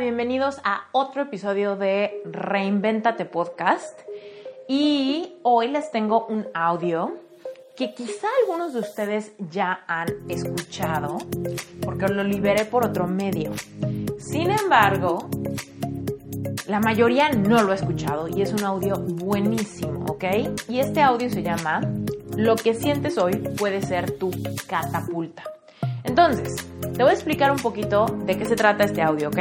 Bienvenidos a otro episodio de Reinventate Podcast. Y hoy les tengo un audio que quizá algunos de ustedes ya han escuchado, porque lo liberé por otro medio. Sin embargo, la mayoría no lo ha escuchado y es un audio buenísimo, ¿ok? Y este audio se llama Lo que sientes hoy puede ser tu catapulta. Entonces, te voy a explicar un poquito de qué se trata este audio, ¿ok?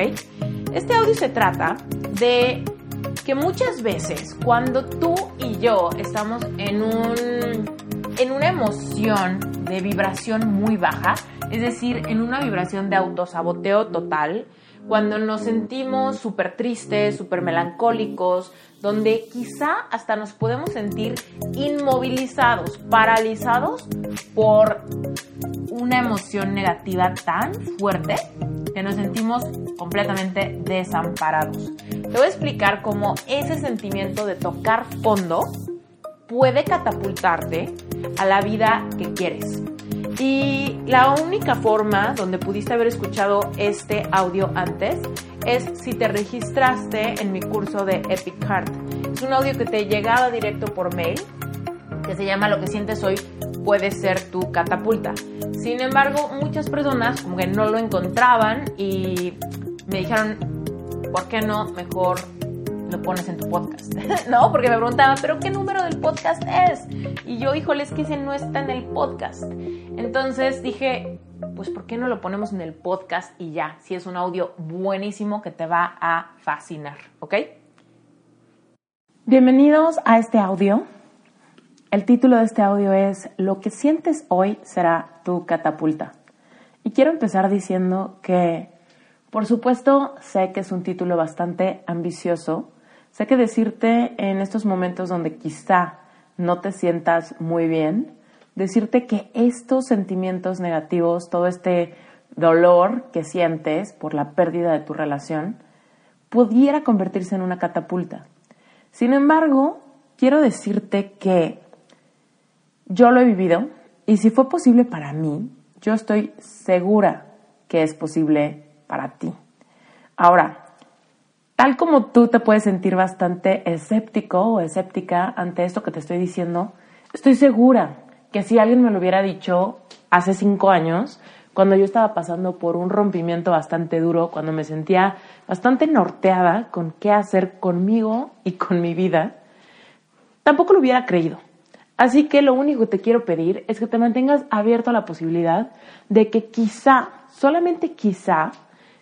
Este audio se trata de que muchas veces cuando tú y yo estamos en, un, en una emoción de vibración muy baja, es decir, en una vibración de autosaboteo total, cuando nos sentimos súper tristes, súper melancólicos, donde quizá hasta nos podemos sentir inmovilizados, paralizados por una emoción negativa tan fuerte que nos sentimos completamente desamparados. Te voy a explicar cómo ese sentimiento de tocar fondo puede catapultarte a la vida que quieres. Y la única forma donde pudiste haber escuchado este audio antes es si te registraste en mi curso de Epic Heart. Es un audio que te llegaba directo por mail, que se llama Lo que sientes hoy puede ser tu catapulta. Sin embargo, muchas personas como que no lo encontraban y me dijeron, ¿por qué no mejor lo pones en tu podcast? no, porque me preguntaban, ¿pero qué número del podcast es? Y yo, híjole, es que ese no está en el podcast. Entonces dije, pues ¿por qué no lo ponemos en el podcast y ya? Si es un audio buenísimo que te va a fascinar, ¿ok? Bienvenidos a este audio. El título de este audio es Lo que sientes hoy será tu catapulta. Y quiero empezar diciendo que, por supuesto, sé que es un título bastante ambicioso. Sé que decirte en estos momentos donde quizá no te sientas muy bien, decirte que estos sentimientos negativos, todo este dolor que sientes por la pérdida de tu relación, pudiera convertirse en una catapulta. Sin embargo, quiero decirte que yo lo he vivido y si fue posible para mí, yo estoy segura que es posible para ti. Ahora, tal como tú te puedes sentir bastante escéptico o escéptica ante esto que te estoy diciendo, estoy segura que si alguien me lo hubiera dicho hace cinco años, cuando yo estaba pasando por un rompimiento bastante duro, cuando me sentía bastante norteada con qué hacer conmigo y con mi vida, tampoco lo hubiera creído. Así que lo único que te quiero pedir es que te mantengas abierto a la posibilidad de que quizá, solamente quizá,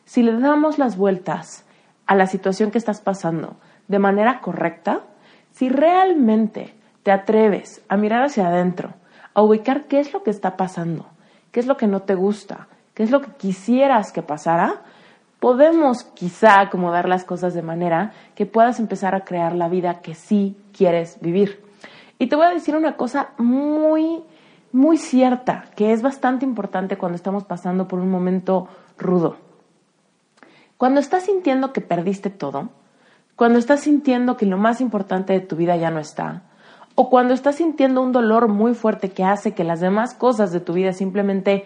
si le damos las vueltas a la situación que estás pasando de manera correcta, si realmente te atreves a mirar hacia adentro, a ubicar qué es lo que está pasando, qué es lo que no te gusta, qué es lo que quisieras que pasara, podemos quizá acomodar las cosas de manera que puedas empezar a crear la vida que sí quieres vivir. Y te voy a decir una cosa muy, muy cierta, que es bastante importante cuando estamos pasando por un momento rudo. Cuando estás sintiendo que perdiste todo, cuando estás sintiendo que lo más importante de tu vida ya no está, o cuando estás sintiendo un dolor muy fuerte que hace que las demás cosas de tu vida simplemente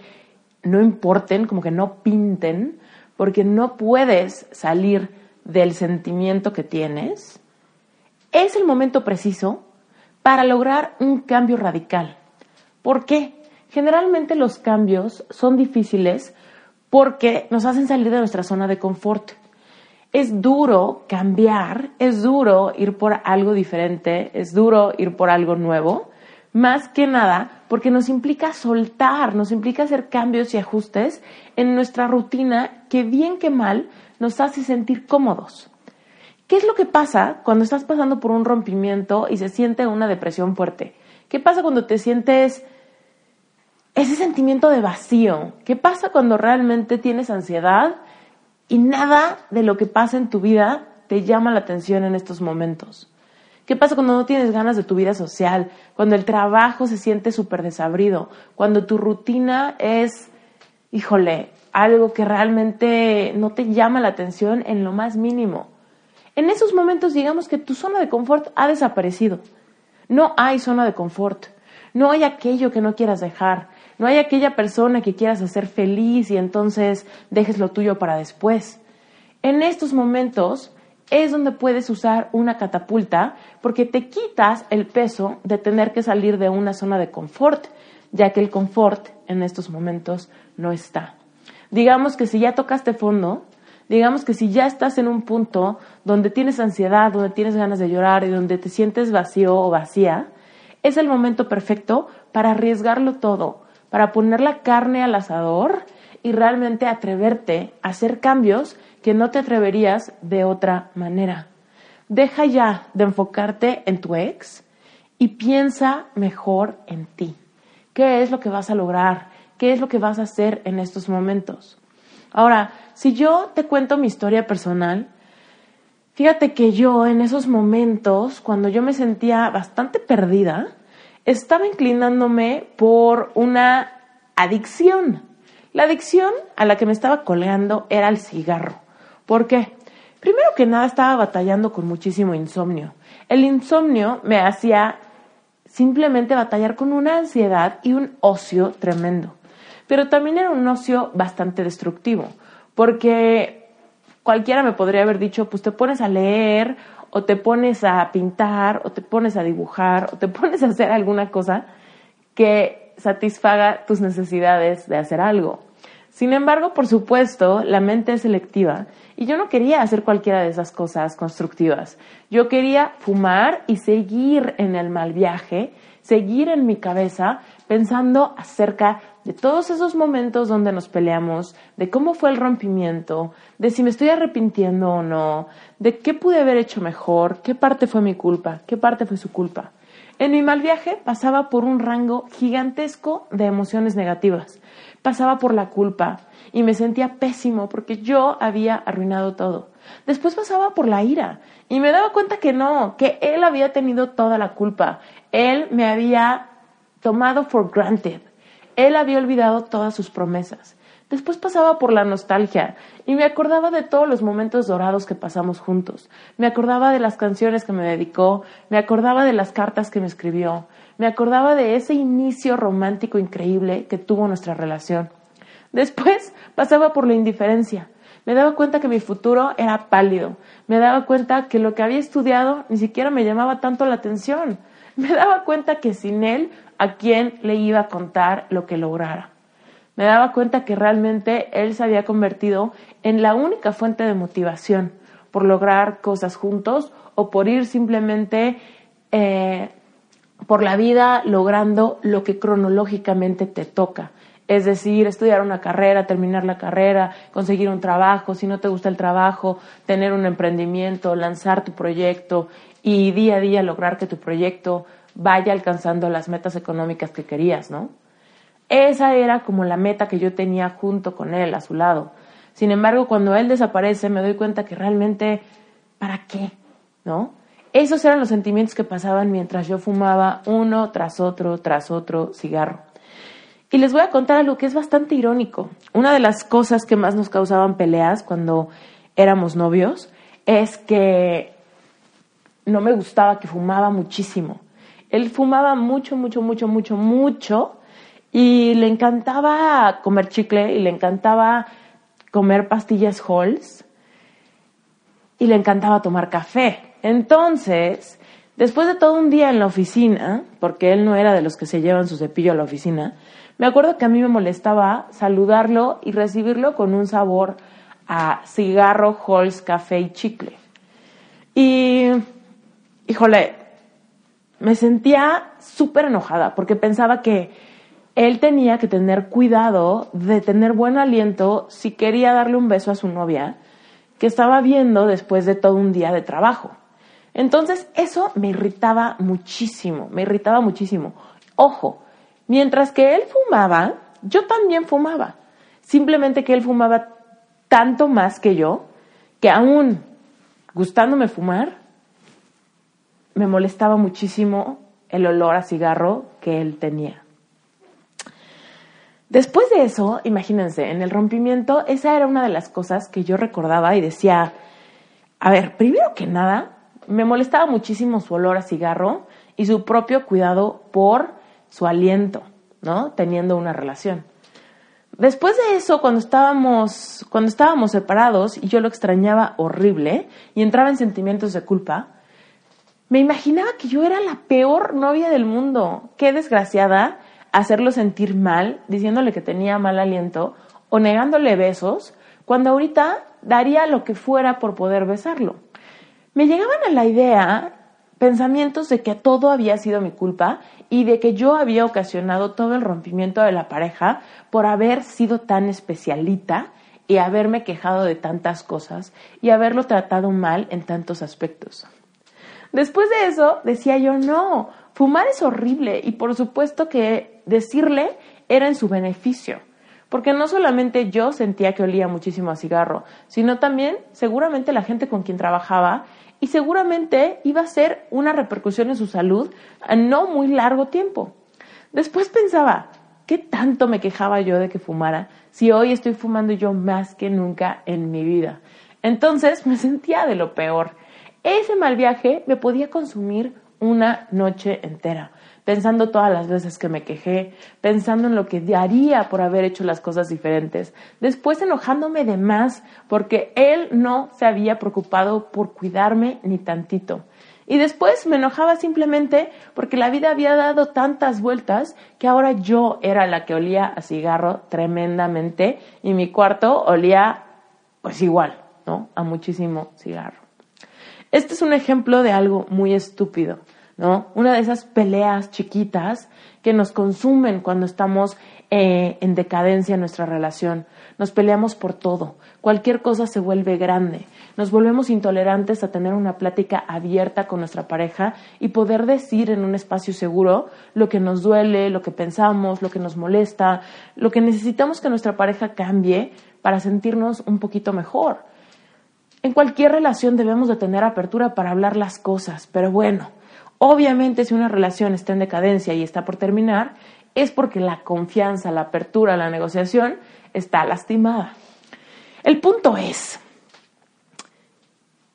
no importen, como que no pinten, porque no puedes salir del sentimiento que tienes, es el momento preciso para lograr un cambio radical. ¿Por qué? Generalmente los cambios son difíciles porque nos hacen salir de nuestra zona de confort es duro cambiar, es duro ir por algo diferente, es duro ir por algo nuevo, Más que nada porque nos implica soltar, nos implica hacer cambios y ajustes en nuestra rutina que bien que mal nos hace sentir cómodos. ¿Qué es lo que pasa cuando estás pasando por un rompimiento y se siente una depresión fuerte? ¿Qué pasa cuando te sientes ese sentimiento de vacío? ¿Qué pasa cuando realmente tienes ansiedad y nada de lo que pasa en tu vida te llama la atención en estos momentos? ¿Qué pasa cuando no tienes ganas de tu vida social? Cuando el trabajo se siente súper desabrido, cuando tu rutina es, híjole, algo que realmente no te llama la atención en lo más mínimo. En esos momentos digamos que tu zona de confort ha desaparecido. No hay zona de confort. No hay aquello que no quieras dejar. No hay aquella persona que quieras hacer feliz y entonces dejes lo tuyo para después. En estos momentos es donde puedes usar una catapulta porque te quitas el peso de tener que salir de una zona de confort, ya que el confort en estos momentos no está. Digamos que si ya tocaste fondo, digamos que si ya estás en un punto donde tienes ansiedad, donde tienes ganas de llorar y donde te sientes vacío o vacía, es el momento perfecto para arriesgarlo todo, para poner la carne al asador y realmente atreverte a hacer cambios que no te atreverías de otra manera. Deja ya de enfocarte en tu ex y piensa mejor en ti. ¿Qué es lo que vas a lograr? ¿Qué es lo que vas a hacer en estos momentos? Ahora, si yo te cuento mi historia personal, fíjate que yo en esos momentos, cuando yo me sentía bastante perdida, estaba inclinándome por una adicción. La adicción a la que me estaba colgando era el cigarro. ¿Por qué? Primero que nada estaba batallando con muchísimo insomnio. El insomnio me hacía simplemente batallar con una ansiedad y un ocio tremendo. Pero también era un ocio bastante destructivo, porque cualquiera me podría haber dicho, pues te pones a leer o te pones a pintar o te pones a dibujar o te pones a hacer alguna cosa que satisfaga tus necesidades de hacer algo. Sin embargo, por supuesto, la mente es selectiva y yo no quería hacer cualquiera de esas cosas constructivas. Yo quería fumar y seguir en el mal viaje, seguir en mi cabeza pensando acerca de todos esos momentos donde nos peleamos, de cómo fue el rompimiento, de si me estoy arrepintiendo o no, de qué pude haber hecho mejor, qué parte fue mi culpa, qué parte fue su culpa. En mi mal viaje pasaba por un rango gigantesco de emociones negativas pasaba por la culpa y me sentía pésimo porque yo había arruinado todo. Después pasaba por la ira y me daba cuenta que no, que él había tenido toda la culpa. Él me había tomado for granted. Él había olvidado todas sus promesas. Después pasaba por la nostalgia y me acordaba de todos los momentos dorados que pasamos juntos. Me acordaba de las canciones que me dedicó, me acordaba de las cartas que me escribió, me acordaba de ese inicio romántico increíble que tuvo nuestra relación. Después pasaba por la indiferencia. Me daba cuenta que mi futuro era pálido. Me daba cuenta que lo que había estudiado ni siquiera me llamaba tanto la atención. Me daba cuenta que sin él, ¿a quién le iba a contar lo que lograra? Me daba cuenta que realmente él se había convertido en la única fuente de motivación por lograr cosas juntos o por ir simplemente eh, por la vida logrando lo que cronológicamente te toca. Es decir, estudiar una carrera, terminar la carrera, conseguir un trabajo, si no te gusta el trabajo, tener un emprendimiento, lanzar tu proyecto y día a día lograr que tu proyecto vaya alcanzando las metas económicas que querías, ¿no? Esa era como la meta que yo tenía junto con él, a su lado. Sin embargo, cuando él desaparece, me doy cuenta que realmente, ¿para qué? ¿No? Esos eran los sentimientos que pasaban mientras yo fumaba uno tras otro, tras otro cigarro. Y les voy a contar algo que es bastante irónico. Una de las cosas que más nos causaban peleas cuando éramos novios es que no me gustaba que fumaba muchísimo. Él fumaba mucho, mucho, mucho, mucho, mucho y le encantaba comer chicle y le encantaba comer pastillas Halls y le encantaba tomar café. Entonces, después de todo un día en la oficina, porque él no era de los que se llevan su cepillo a la oficina, me acuerdo que a mí me molestaba saludarlo y recibirlo con un sabor a cigarro, Halls, café y chicle. Y, híjole, me sentía súper enojada porque pensaba que él tenía que tener cuidado de tener buen aliento si quería darle un beso a su novia que estaba viendo después de todo un día de trabajo. Entonces eso me irritaba muchísimo, me irritaba muchísimo. Ojo, mientras que él fumaba, yo también fumaba. Simplemente que él fumaba tanto más que yo, que aún gustándome fumar, me molestaba muchísimo el olor a cigarro que él tenía. Después de eso, imagínense, en el rompimiento, esa era una de las cosas que yo recordaba y decía, a ver, primero que nada, me molestaba muchísimo su olor a cigarro y su propio cuidado por su aliento, ¿no? Teniendo una relación. Después de eso, cuando estábamos, cuando estábamos separados y yo lo extrañaba horrible y entraba en sentimientos de culpa, me imaginaba que yo era la peor novia del mundo. Qué desgraciada hacerlo sentir mal, diciéndole que tenía mal aliento o negándole besos, cuando ahorita daría lo que fuera por poder besarlo. Me llegaban a la idea pensamientos de que todo había sido mi culpa y de que yo había ocasionado todo el rompimiento de la pareja por haber sido tan especialita y haberme quejado de tantas cosas y haberlo tratado mal en tantos aspectos. Después de eso decía yo, no, fumar es horrible y por supuesto que decirle era en su beneficio. Porque no solamente yo sentía que olía muchísimo a cigarro, sino también seguramente la gente con quien trabajaba y seguramente iba a ser una repercusión en su salud a no muy largo tiempo. Después pensaba, ¿qué tanto me quejaba yo de que fumara si hoy estoy fumando yo más que nunca en mi vida? Entonces me sentía de lo peor. Ese mal viaje me podía consumir una noche entera pensando todas las veces que me quejé, pensando en lo que haría por haber hecho las cosas diferentes, después enojándome de más porque él no se había preocupado por cuidarme ni tantito. Y después me enojaba simplemente porque la vida había dado tantas vueltas que ahora yo era la que olía a cigarro tremendamente y mi cuarto olía pues igual, ¿no? A muchísimo cigarro. Este es un ejemplo de algo muy estúpido. ¿no? Una de esas peleas chiquitas que nos consumen cuando estamos eh, en decadencia en nuestra relación. Nos peleamos por todo. Cualquier cosa se vuelve grande. Nos volvemos intolerantes a tener una plática abierta con nuestra pareja y poder decir en un espacio seguro lo que nos duele, lo que pensamos, lo que nos molesta, lo que necesitamos que nuestra pareja cambie para sentirnos un poquito mejor. En cualquier relación debemos de tener apertura para hablar las cosas, pero bueno, Obviamente, si una relación está en decadencia y está por terminar, es porque la confianza, la apertura, la negociación está lastimada. El punto es,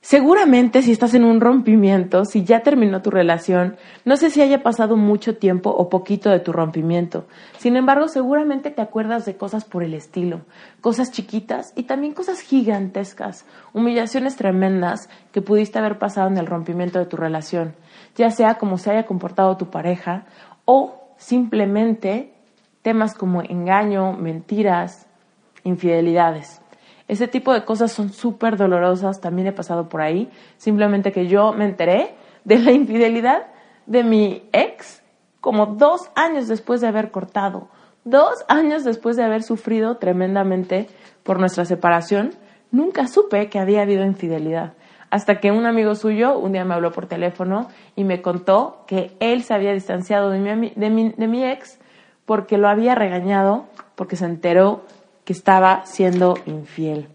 seguramente si estás en un rompimiento, si ya terminó tu relación, no sé si haya pasado mucho tiempo o poquito de tu rompimiento. Sin embargo, seguramente te acuerdas de cosas por el estilo, cosas chiquitas y también cosas gigantescas, humillaciones tremendas que pudiste haber pasado en el rompimiento de tu relación ya sea como se haya comportado tu pareja o simplemente temas como engaño, mentiras, infidelidades. Ese tipo de cosas son súper dolorosas, también he pasado por ahí, simplemente que yo me enteré de la infidelidad de mi ex como dos años después de haber cortado, dos años después de haber sufrido tremendamente por nuestra separación, nunca supe que había habido infidelidad hasta que un amigo suyo un día me habló por teléfono y me contó que él se había distanciado de mi, de mi, de mi ex porque lo había regañado porque se enteró que estaba siendo infiel.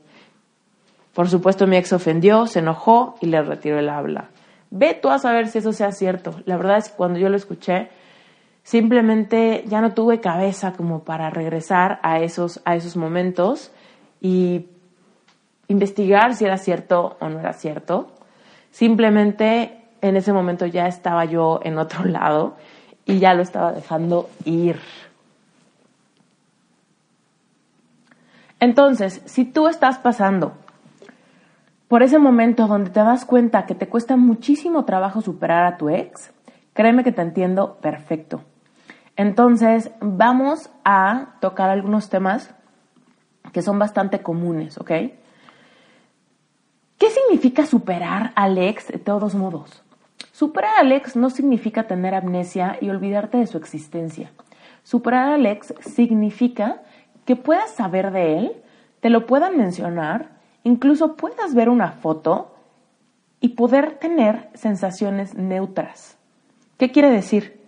Por supuesto mi ex ofendió, se enojó y le retiró el habla. Ve tú a saber si eso sea cierto. La verdad es que cuando yo lo escuché, simplemente ya no tuve cabeza como para regresar a esos, a esos momentos y investigar si era cierto o no era cierto. Simplemente en ese momento ya estaba yo en otro lado y ya lo estaba dejando ir. Entonces, si tú estás pasando por ese momento donde te das cuenta que te cuesta muchísimo trabajo superar a tu ex, créeme que te entiendo perfecto. Entonces, vamos a tocar algunos temas que son bastante comunes, ¿ok? ¿Qué significa superar al ex de todos modos? Superar al ex no significa tener amnesia y olvidarte de su existencia. Superar al ex significa que puedas saber de él, te lo puedan mencionar, incluso puedas ver una foto y poder tener sensaciones neutras. ¿Qué quiere decir?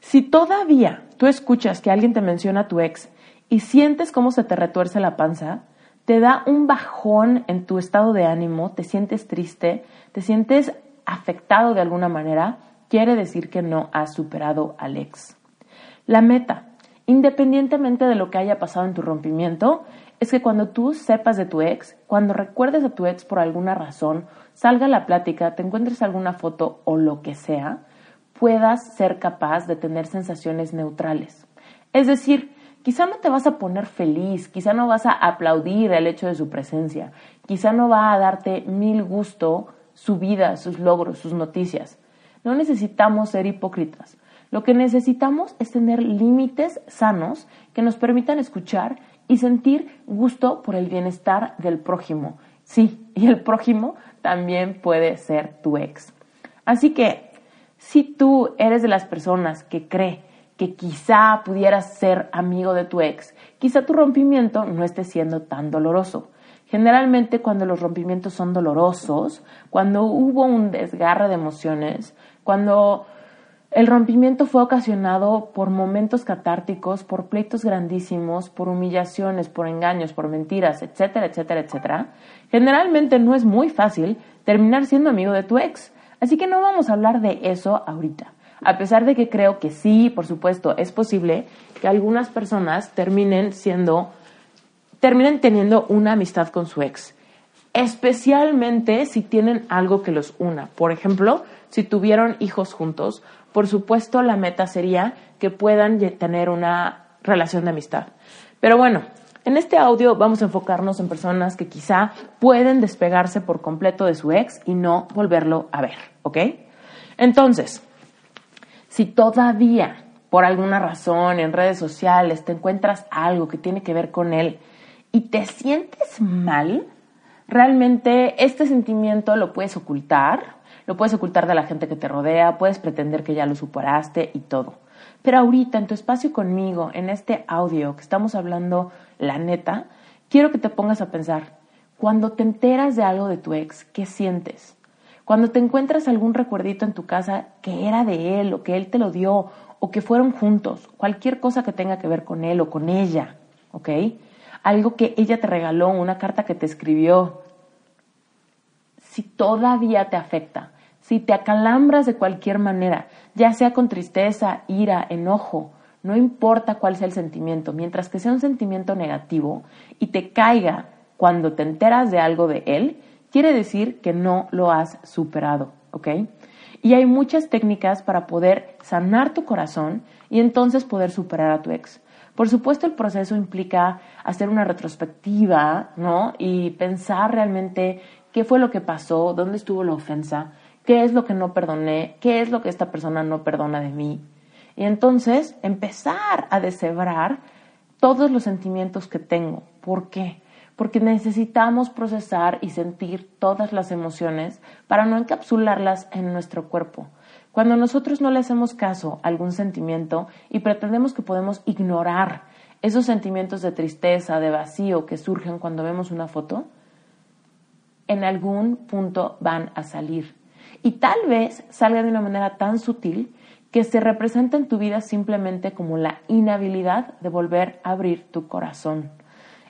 Si todavía tú escuchas que alguien te menciona a tu ex y sientes cómo se te retuerce la panza, te da un bajón en tu estado de ánimo, te sientes triste, te sientes afectado de alguna manera, quiere decir que no has superado al ex. La meta, independientemente de lo que haya pasado en tu rompimiento, es que cuando tú sepas de tu ex, cuando recuerdes a tu ex por alguna razón, salga la plática, te encuentres alguna foto o lo que sea, puedas ser capaz de tener sensaciones neutrales. Es decir, quizá no te vas a poner feliz, quizá no vas a aplaudir el hecho de su presencia, quizá no va a darte mil gusto su vida, sus logros, sus noticias. No necesitamos ser hipócritas. Lo que necesitamos es tener límites sanos que nos permitan escuchar y sentir gusto por el bienestar del prójimo. Sí, y el prójimo también puede ser tu ex. Así que, si tú eres de las personas que cree que quizá pudieras ser amigo de tu ex, quizá tu rompimiento no esté siendo tan doloroso. Generalmente cuando los rompimientos son dolorosos, cuando hubo un desgarre de emociones, cuando el rompimiento fue ocasionado por momentos catárticos, por pleitos grandísimos, por humillaciones, por engaños, por mentiras, etcétera, etcétera, etcétera. Generalmente no es muy fácil terminar siendo amigo de tu ex. Así que no vamos a hablar de eso ahorita. A pesar de que creo que sí, por supuesto, es posible que algunas personas terminen siendo, terminen teniendo una amistad con su ex. Especialmente si tienen algo que los una. Por ejemplo, si tuvieron hijos juntos, por supuesto la meta sería que puedan tener una relación de amistad. Pero bueno, en este audio vamos a enfocarnos en personas que quizá pueden despegarse por completo de su ex y no volverlo a ver, ¿ok? Entonces, si todavía por alguna razón en redes sociales te encuentras algo que tiene que ver con él y te sientes mal, realmente este sentimiento lo puedes ocultar, lo puedes ocultar de la gente que te rodea, puedes pretender que ya lo superaste y todo. Pero ahorita en tu espacio conmigo, en este audio que estamos hablando la neta, quiero que te pongas a pensar, cuando te enteras de algo de tu ex, ¿qué sientes? Cuando te encuentras algún recuerdito en tu casa que era de él o que él te lo dio o que fueron juntos, cualquier cosa que tenga que ver con él o con ella, ¿ok? Algo que ella te regaló, una carta que te escribió, si todavía te afecta, si te acalambras de cualquier manera, ya sea con tristeza, ira, enojo, no importa cuál sea el sentimiento, mientras que sea un sentimiento negativo y te caiga cuando te enteras de algo de él, quiere decir que no lo has superado, ¿ok? Y hay muchas técnicas para poder sanar tu corazón y entonces poder superar a tu ex. Por supuesto, el proceso implica hacer una retrospectiva, ¿no? Y pensar realmente qué fue lo que pasó, dónde estuvo la ofensa, qué es lo que no perdoné, qué es lo que esta persona no perdona de mí. Y entonces empezar a deshebrar todos los sentimientos que tengo. ¿Por qué? Porque necesitamos procesar y sentir todas las emociones para no encapsularlas en nuestro cuerpo. Cuando nosotros no le hacemos caso a algún sentimiento y pretendemos que podemos ignorar esos sentimientos de tristeza, de vacío que surgen cuando vemos una foto, en algún punto van a salir. Y tal vez salga de una manera tan sutil que se representa en tu vida simplemente como la inhabilidad de volver a abrir tu corazón.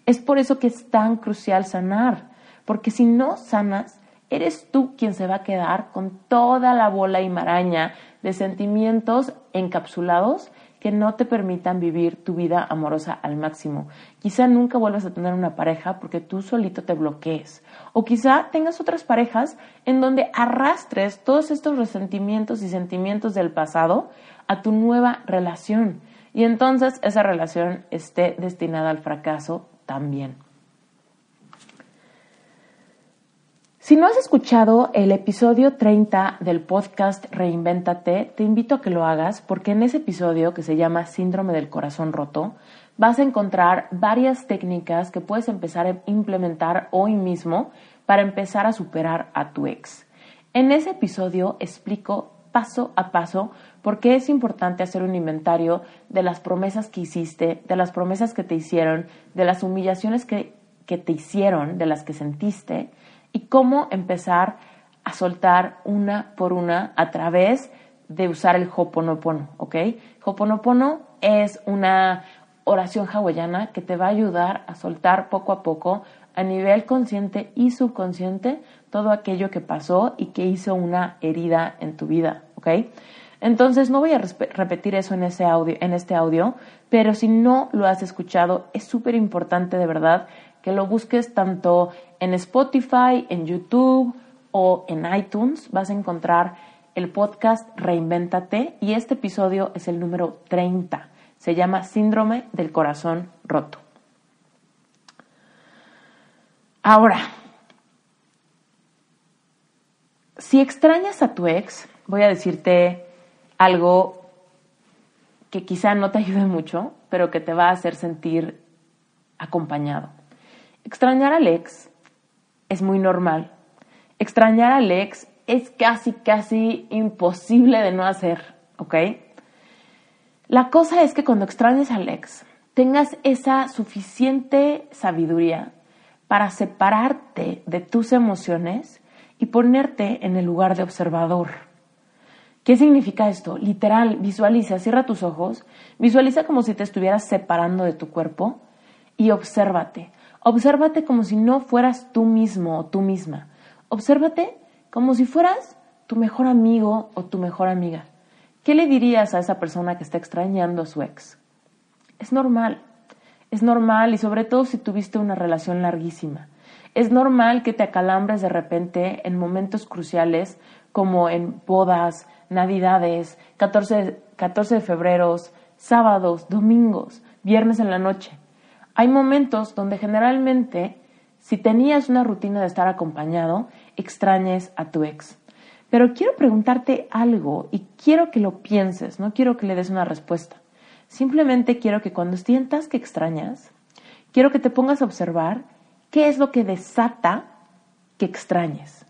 Es por eso que es tan crucial sanar, porque si no sanas, eres tú quien se va a quedar con toda la bola y maraña de sentimientos encapsulados que no te permitan vivir tu vida amorosa al máximo. Quizá nunca vuelvas a tener una pareja porque tú solito te bloquees. O quizá tengas otras parejas en donde arrastres todos estos resentimientos y sentimientos del pasado a tu nueva relación. Y entonces esa relación esté destinada al fracaso también. Si no has escuchado el episodio 30 del podcast Reinvéntate, te invito a que lo hagas porque en ese episodio que se llama Síndrome del Corazón Roto, vas a encontrar varias técnicas que puedes empezar a implementar hoy mismo para empezar a superar a tu ex. En ese episodio explico paso a paso por qué es importante hacer un inventario de las promesas que hiciste, de las promesas que te hicieron, de las humillaciones que, que te hicieron, de las que sentiste, y cómo empezar a soltar una por una a través de usar el Hoponopono, ¿ok? Hoponopono es una oración hawaiana que te va a ayudar a soltar poco a poco a nivel consciente y subconsciente todo aquello que pasó y que hizo una herida en tu vida, ¿ok? Entonces no voy a repetir eso en, ese audio, en este audio, pero si no lo has escuchado, es súper importante de verdad que lo busques tanto en Spotify, en YouTube o en iTunes. Vas a encontrar el podcast Reinvéntate y este episodio es el número 30. Se llama Síndrome del Corazón Roto. Ahora, si extrañas a tu ex, voy a decirte algo que quizá no te ayude mucho, pero que te va a hacer sentir acompañado. Extrañar al ex es muy normal. Extrañar al ex es casi, casi imposible de no hacer, ¿ok? La cosa es que cuando extrañes al ex, tengas esa suficiente sabiduría para separarte de tus emociones y ponerte en el lugar de observador. ¿Qué significa esto? Literal, visualiza, cierra tus ojos, visualiza como si te estuvieras separando de tu cuerpo y obsérvate. Obsérvate como si no fueras tú mismo o tú misma. Obsérvate como si fueras tu mejor amigo o tu mejor amiga. ¿Qué le dirías a esa persona que está extrañando a su ex? Es normal. Es normal y sobre todo si tuviste una relación larguísima. Es normal que te acalambres de repente en momentos cruciales como en bodas, navidades, 14, 14 de febrero, sábados, domingos, viernes en la noche. Hay momentos donde generalmente, si tenías una rutina de estar acompañado, extrañes a tu ex. Pero quiero preguntarte algo y quiero que lo pienses, no quiero que le des una respuesta. Simplemente quiero que cuando sientas que extrañas, quiero que te pongas a observar qué es lo que desata que extrañes.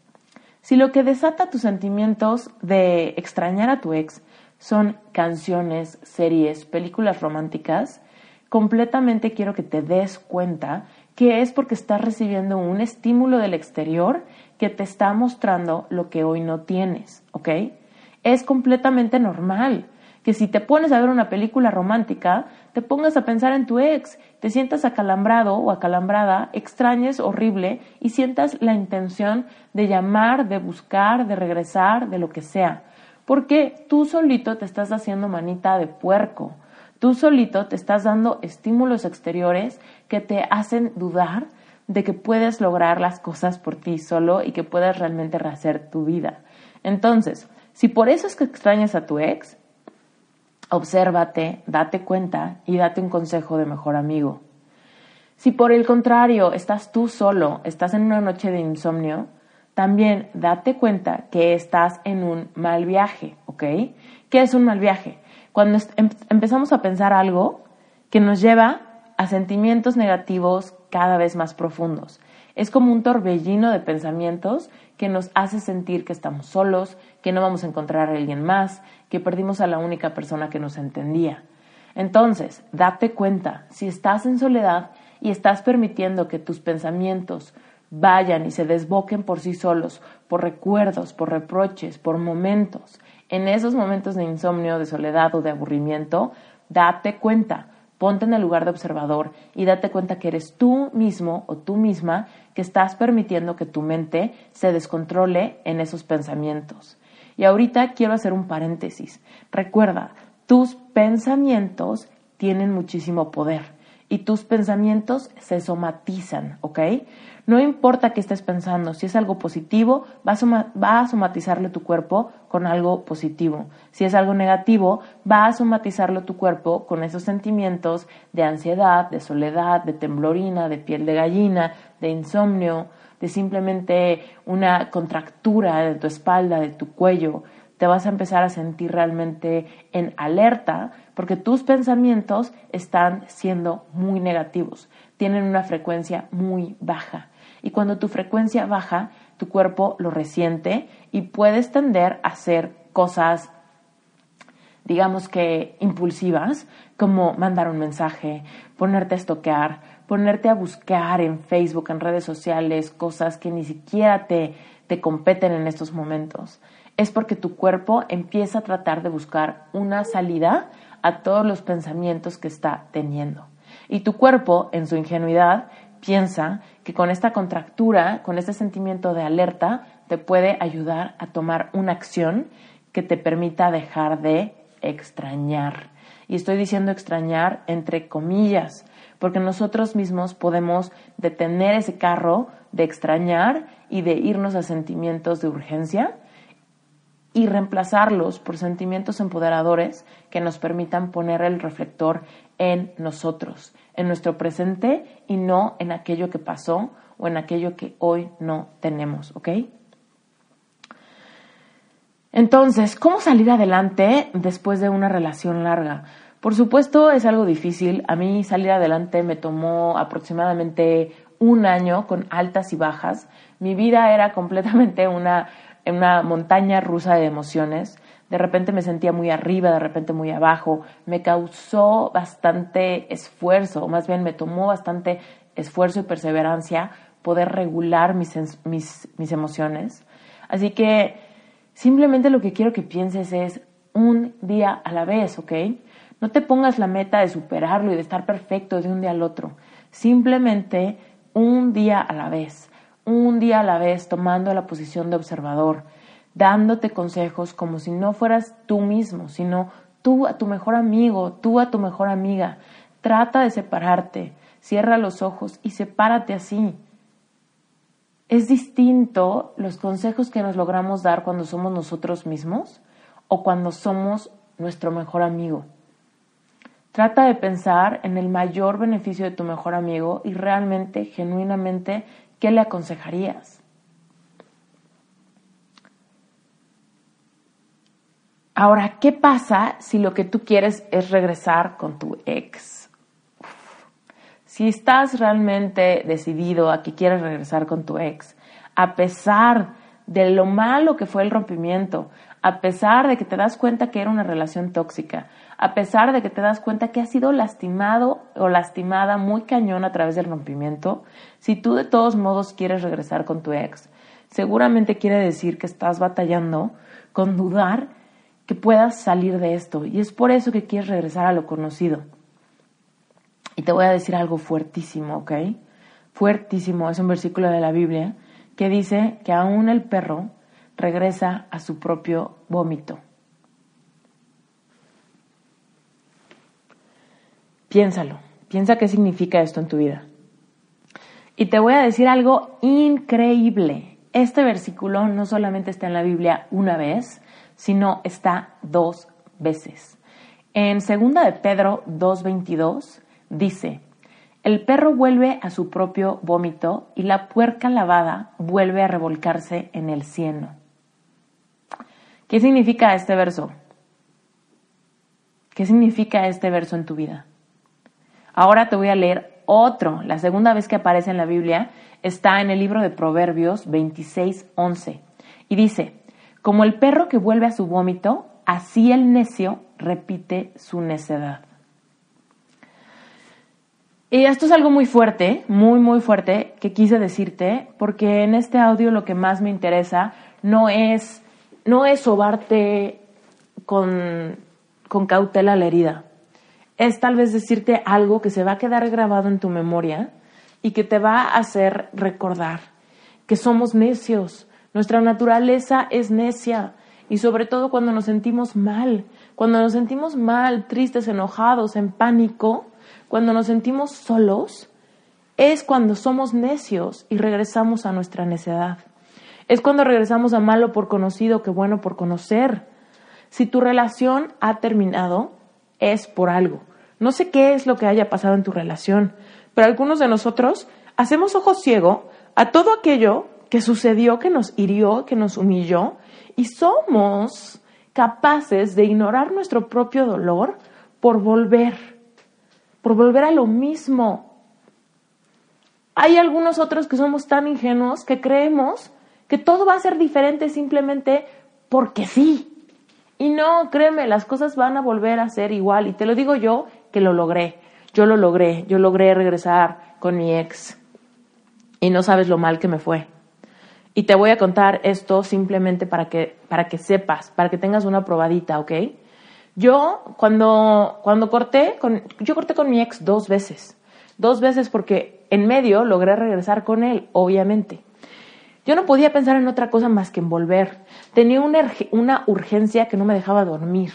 Si lo que desata tus sentimientos de extrañar a tu ex son canciones, series, películas románticas, completamente quiero que te des cuenta que es porque estás recibiendo un estímulo del exterior que te está mostrando lo que hoy no tienes, ¿ok? Es completamente normal que si te pones a ver una película romántica, te pongas a pensar en tu ex, te sientas acalambrado o acalambrada, extrañes horrible y sientas la intención de llamar, de buscar, de regresar, de lo que sea. Porque tú solito te estás haciendo manita de puerco. Tú solito te estás dando estímulos exteriores que te hacen dudar de que puedes lograr las cosas por ti solo y que puedas realmente rehacer tu vida. Entonces, si por eso es que extrañas a tu ex, obsérvate, date cuenta y date un consejo de mejor amigo. Si por el contrario estás tú solo, estás en una noche de insomnio, también date cuenta que estás en un mal viaje, ¿ok? ¿Qué es un mal viaje? Cuando em-, empezamos a pensar algo que nos lleva a sentimientos negativos cada vez más profundos. Es como un torbellino de pensamientos que nos hace sentir que estamos solos, que no vamos a encontrar a alguien más, que perdimos a la única persona que nos entendía. Entonces, date cuenta, si estás en soledad y estás permitiendo que tus pensamientos vayan y se desboquen por sí solos, por recuerdos, por reproches, por momentos, en esos momentos de insomnio, de soledad o de aburrimiento, date cuenta, Ponte en el lugar de observador y date cuenta que eres tú mismo o tú misma que estás permitiendo que tu mente se descontrole en esos pensamientos. Y ahorita quiero hacer un paréntesis. Recuerda, tus pensamientos tienen muchísimo poder y tus pensamientos se somatizan, ¿ok? No importa qué estés pensando, si es algo positivo, va a, somatizarlo tu cuerpo con algo positivo. Si es algo negativo, va a somatizarlo tu cuerpo con esos sentimientos de ansiedad, de soledad, de temblorina, de piel de gallina, de insomnio, de simplemente una contractura de tu espalda, de tu cuello. Te vas a empezar a sentir realmente en alerta porque tus pensamientos están siendo muy negativos, tienen una frecuencia muy baja. Y cuando tu frecuencia baja, tu cuerpo lo resiente y puedes tender a ser cosas digamos que impulsivas, como mandar un mensaje, ponerte a estoquear, ponerte a buscar en Facebook, en redes sociales, cosas que ni siquiera te, te competen en estos momentos. Es porque tu cuerpo empieza a tratar de buscar una salida a todos los pensamientos que está teniendo. Y tu cuerpo, en su ingenuidad, piensa que con esta contractura, con este sentimiento de alerta, te puede ayudar a tomar una acción que te permita dejar de extrañar. Y estoy diciendo extrañar entre comillas, porque nosotros mismos podemos detener ese carro de extrañar y de irnos a sentimientos de urgencia y reemplazarlos por sentimientos empoderadores que nos permitan poner el reflector en nosotros, en nuestro presente y no en aquello que pasó o en aquello que hoy no tenemos, ¿ok? Entonces, ¿cómo salir adelante después de una relación larga? Por supuesto es algo difícil. A mí salir adelante me tomó aproximadamente un año con altas y bajas. Mi vida era completamente una, una montaña rusa de emociones. De repente me sentía muy arriba, de repente muy abajo. Me causó bastante esfuerzo, o más bien me tomó bastante esfuerzo y perseverancia poder regular mis, mis, mis emociones. Así que Simplemente lo que quiero que pienses es un día a la vez, ¿ok? No te pongas la meta de superarlo y de estar perfecto de un día al otro. Simplemente un día a la vez, un día a la vez tomando la posición de observador, dándote consejos como si no fueras tú mismo, sino tú a tu mejor amigo, tú a tu mejor amiga. Trata de separarte, cierra los ojos y sepárate así. ¿Es distinto los consejos que nos logramos dar cuando somos nosotros mismos o cuando somos nuestro mejor amigo? Trata de pensar en el mayor beneficio de tu mejor amigo y realmente, genuinamente, ¿qué le aconsejarías? Ahora, ¿qué pasa si lo que tú quieres es regresar con tu ex? Si estás realmente decidido a que quieres regresar con tu ex, a pesar de lo malo que fue el rompimiento, a pesar de que te das cuenta que era una relación tóxica, a pesar de que te das cuenta que has sido lastimado o lastimada muy cañón a través del rompimiento, si tú de todos modos quieres regresar con tu ex, seguramente quiere decir que estás batallando con dudar que puedas salir de esto y es por eso que quieres regresar a lo conocido. Y te voy a decir algo fuertísimo, ¿ok? Fuertísimo, es un versículo de la Biblia que dice que aún el perro regresa a su propio vómito. Piénsalo, piensa qué significa esto en tu vida. Y te voy a decir algo increíble. Este versículo no solamente está en la Biblia una vez, sino está dos veces. En 2 de Pedro 2.22 dice, el perro vuelve a su propio vómito y la puerca lavada vuelve a revolcarse en el cieno. ¿Qué significa este verso? ¿Qué significa este verso en tu vida? Ahora te voy a leer otro. La segunda vez que aparece en la Biblia está en el libro de Proverbios 26:11 y dice, como el perro que vuelve a su vómito, así el necio repite su necedad. Y esto es algo muy fuerte, muy, muy fuerte, que quise decirte, porque en este audio lo que más me interesa no es, no es sobarte con, con cautela la herida. Es tal vez decirte algo que se va a quedar grabado en tu memoria y que te va a hacer recordar que somos necios. Nuestra naturaleza es necia y sobre todo cuando nos sentimos mal, cuando nos sentimos mal, tristes, enojados, en pánico, cuando nos sentimos solos, es cuando somos necios y regresamos a nuestra necedad. Es cuando regresamos a malo por conocido que bueno por conocer. Si tu relación ha terminado, es por algo. No sé qué es lo que haya pasado en tu relación, pero algunos de nosotros hacemos ojo ciego a todo aquello que sucedió, que nos hirió, que nos humilló, y somos capaces de ignorar nuestro propio dolor por volver por volver a lo mismo. Hay algunos otros que somos tan ingenuos que creemos que todo va a ser diferente simplemente porque sí. Y no, créeme, las cosas van a volver a ser igual. Y te lo digo yo que lo logré. Yo lo logré. Yo logré regresar con mi ex. Y no sabes lo mal que me fue. Y te voy a contar esto simplemente para que, para que sepas, para que tengas una probadita, ¿ok? Yo, cuando, cuando corté, con, yo corté con mi ex dos veces. Dos veces porque en medio logré regresar con él, obviamente. Yo no podía pensar en otra cosa más que en volver. Tenía una, una urgencia que no me dejaba dormir.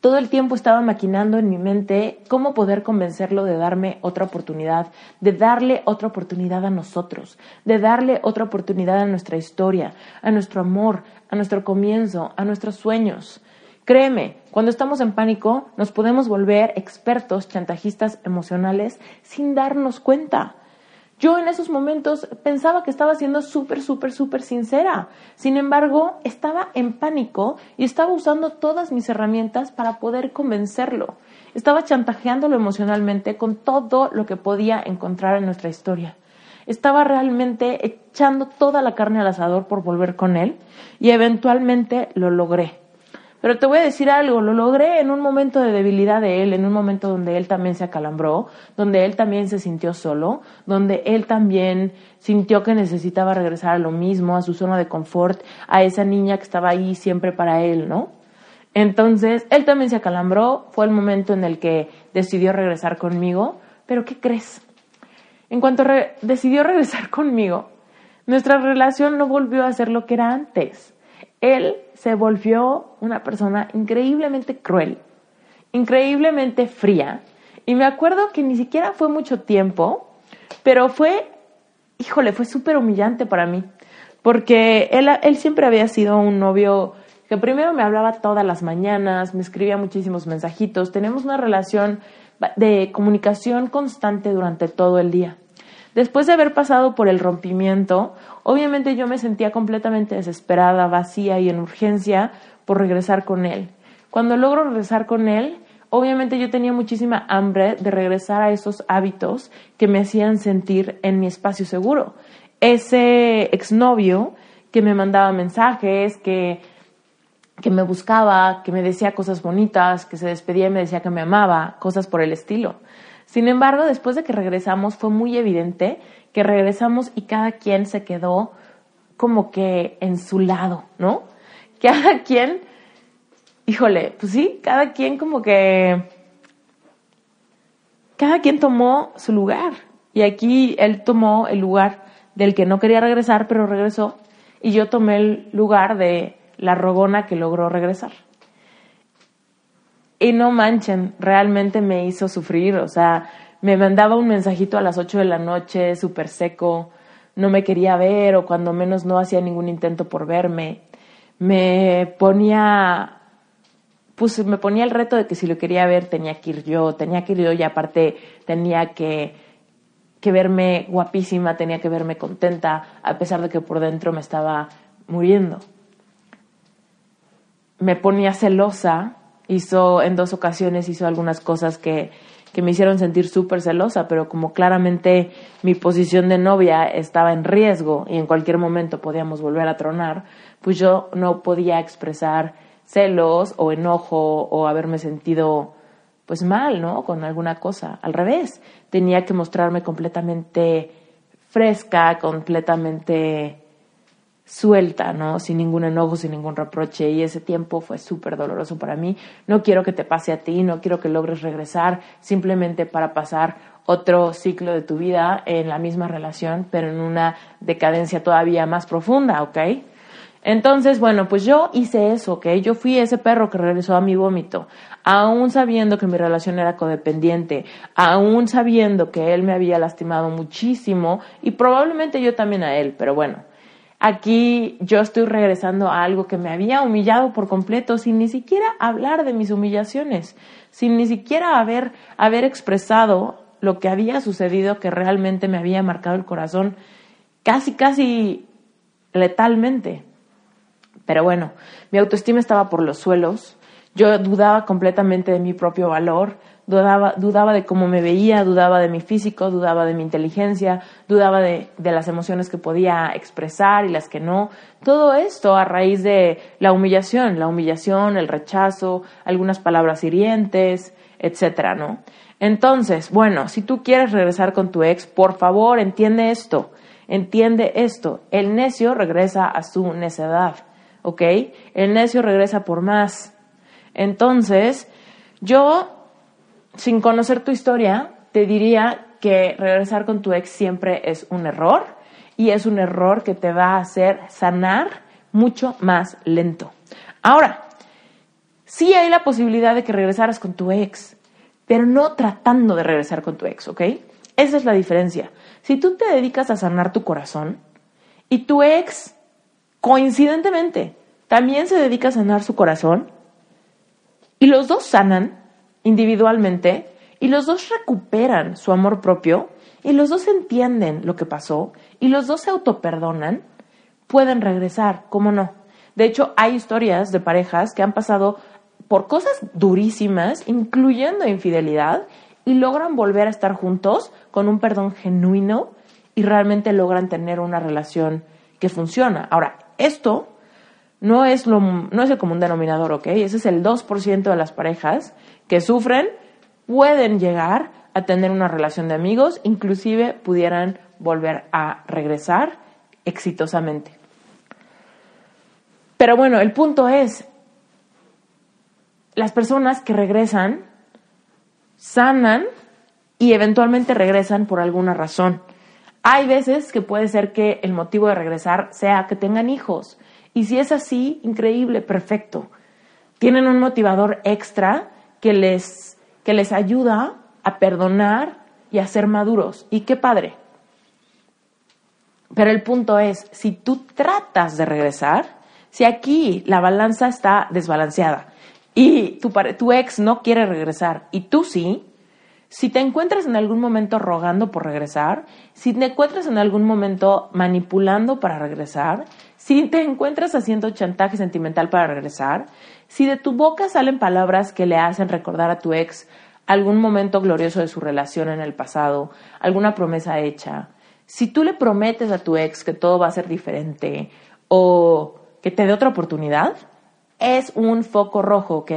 Todo el tiempo estaba maquinando en mi mente cómo poder convencerlo de darme otra oportunidad, de darle otra oportunidad a nosotros, de darle otra oportunidad a nuestra historia, a nuestro amor, a nuestro comienzo, a nuestros sueños. Créeme, cuando estamos en pánico nos podemos volver expertos chantajistas emocionales sin darnos cuenta. Yo en esos momentos pensaba que estaba siendo súper, súper, súper sincera. Sin embargo, estaba en pánico y estaba usando todas mis herramientas para poder convencerlo. Estaba chantajeándolo emocionalmente con todo lo que podía encontrar en nuestra historia. Estaba realmente echando toda la carne al asador por volver con él y eventualmente lo logré. Pero te voy a decir algo, lo logré en un momento de debilidad de él, en un momento donde él también se acalambró, donde él también se sintió solo, donde él también sintió que necesitaba regresar a lo mismo, a su zona de confort, a esa niña que estaba ahí siempre para él, ¿no? Entonces, él también se acalambró, fue el momento en el que decidió regresar conmigo, pero ¿qué crees? En cuanto decidió regresar conmigo, nuestra relación no volvió a ser lo que era antes él se volvió una persona increíblemente cruel, increíblemente fría. Y me acuerdo que ni siquiera fue mucho tiempo, pero fue, híjole, fue súper humillante para mí, porque él, él siempre había sido un novio que primero me hablaba todas las mañanas, me escribía muchísimos mensajitos, tenemos una relación de comunicación constante durante todo el día. Después de haber pasado por el rompimiento, obviamente yo me sentía completamente desesperada, vacía y en urgencia por regresar con él. Cuando logro regresar con él, obviamente yo tenía muchísima hambre de regresar a esos hábitos que me hacían sentir en mi espacio seguro. Ese exnovio que me mandaba mensajes, que, que me buscaba, que me decía cosas bonitas, que se despedía y me decía que me amaba, cosas por el estilo. Sin embargo, después de que regresamos fue muy evidente que regresamos y cada quien se quedó como que en su lado, ¿no? Cada quien, híjole, pues sí, cada quien como que, cada quien tomó su lugar. Y aquí él tomó el lugar del que no quería regresar, pero regresó. Y yo tomé el lugar de la rogona que logró regresar. Y no manchen, realmente me hizo sufrir, o sea, me mandaba un mensajito a las 8 de la noche, súper seco, no me quería ver o cuando menos no hacía ningún intento por verme. Me ponía, pues me ponía el reto de que si lo quería ver tenía que ir yo, tenía que ir yo y aparte tenía que, que verme guapísima, tenía que verme contenta, a pesar de que por dentro me estaba muriendo. Me ponía celosa hizo en dos ocasiones, hizo algunas cosas que, que me hicieron sentir súper celosa, pero como claramente mi posición de novia estaba en riesgo y en cualquier momento podíamos volver a tronar, pues yo no podía expresar celos o enojo o haberme sentido pues mal, ¿no? Con alguna cosa. Al revés, tenía que mostrarme completamente fresca, completamente suelta, ¿no? Sin ningún enojo, sin ningún reproche. Y ese tiempo fue súper doloroso para mí. No quiero que te pase a ti, no quiero que logres regresar simplemente para pasar otro ciclo de tu vida en la misma relación, pero en una decadencia todavía más profunda, ¿ok? Entonces, bueno, pues yo hice eso, ¿ok? Yo fui ese perro que regresó a mi vómito, aún sabiendo que mi relación era codependiente, aún sabiendo que él me había lastimado muchísimo y probablemente yo también a él, pero bueno, Aquí yo estoy regresando a algo que me había humillado por completo sin ni siquiera hablar de mis humillaciones, sin ni siquiera haber, haber expresado lo que había sucedido que realmente me había marcado el corazón casi, casi letalmente. Pero bueno, mi autoestima estaba por los suelos, yo dudaba completamente de mi propio valor, dudaba, dudaba de cómo me veía, dudaba de mi físico, dudaba de mi inteligencia, dudaba de, de las emociones que podía expresar y las que no. Todo esto a raíz de la humillación, la humillación, el rechazo, algunas palabras hirientes, etcétera, ¿no? Entonces, bueno, si tú quieres regresar con tu ex, por favor, entiende esto, entiende esto. El necio regresa a su necedad, ¿ok? El necio regresa por más. Entonces, yo, sin conocer tu historia, te diría que regresar con tu ex siempre es un error y es un error que te va a hacer sanar mucho más lento. Ahora, sí hay la posibilidad de que regresaras con tu ex, pero no tratando de regresar con tu ex, ¿ok? Esa es la diferencia. Si tú te dedicas a sanar tu corazón y tu ex, coincidentemente, también se dedica a sanar su corazón, y los dos sanan individualmente y los dos recuperan su amor propio y los dos entienden lo que pasó y los dos se autoperdonan, pueden regresar, ¿cómo no? De hecho, hay historias de parejas que han pasado por cosas durísimas, incluyendo infidelidad, y logran volver a estar juntos con un perdón genuino y realmente logran tener una relación que funciona. Ahora, esto no es, lo, no es el común denominador, ¿ok? Ese es el 2% de las parejas que sufren, pueden llegar a tener una relación de amigos, inclusive pudieran volver a regresar exitosamente. Pero bueno, el punto es, las personas que regresan sanan y eventualmente regresan por alguna razón. Hay veces que puede ser que el motivo de regresar sea que tengan hijos y si es así, increíble, perfecto. Tienen un motivador extra que les, que les ayuda a perdonar y a ser maduros. Y qué padre. Pero el punto es, si tú tratas de regresar, si aquí la balanza está desbalanceada y tu, tu ex no quiere regresar y tú sí, si te encuentras en algún momento rogando por regresar, si te encuentras en algún momento manipulando para regresar, si te encuentras haciendo chantaje sentimental para regresar, si de tu boca salen palabras que le hacen recordar a tu ex algún momento glorioso de su relación en el pasado, alguna promesa hecha, si tú le prometes a tu ex que todo va a ser diferente o que te dé otra oportunidad, es un foco rojo, ¿ok?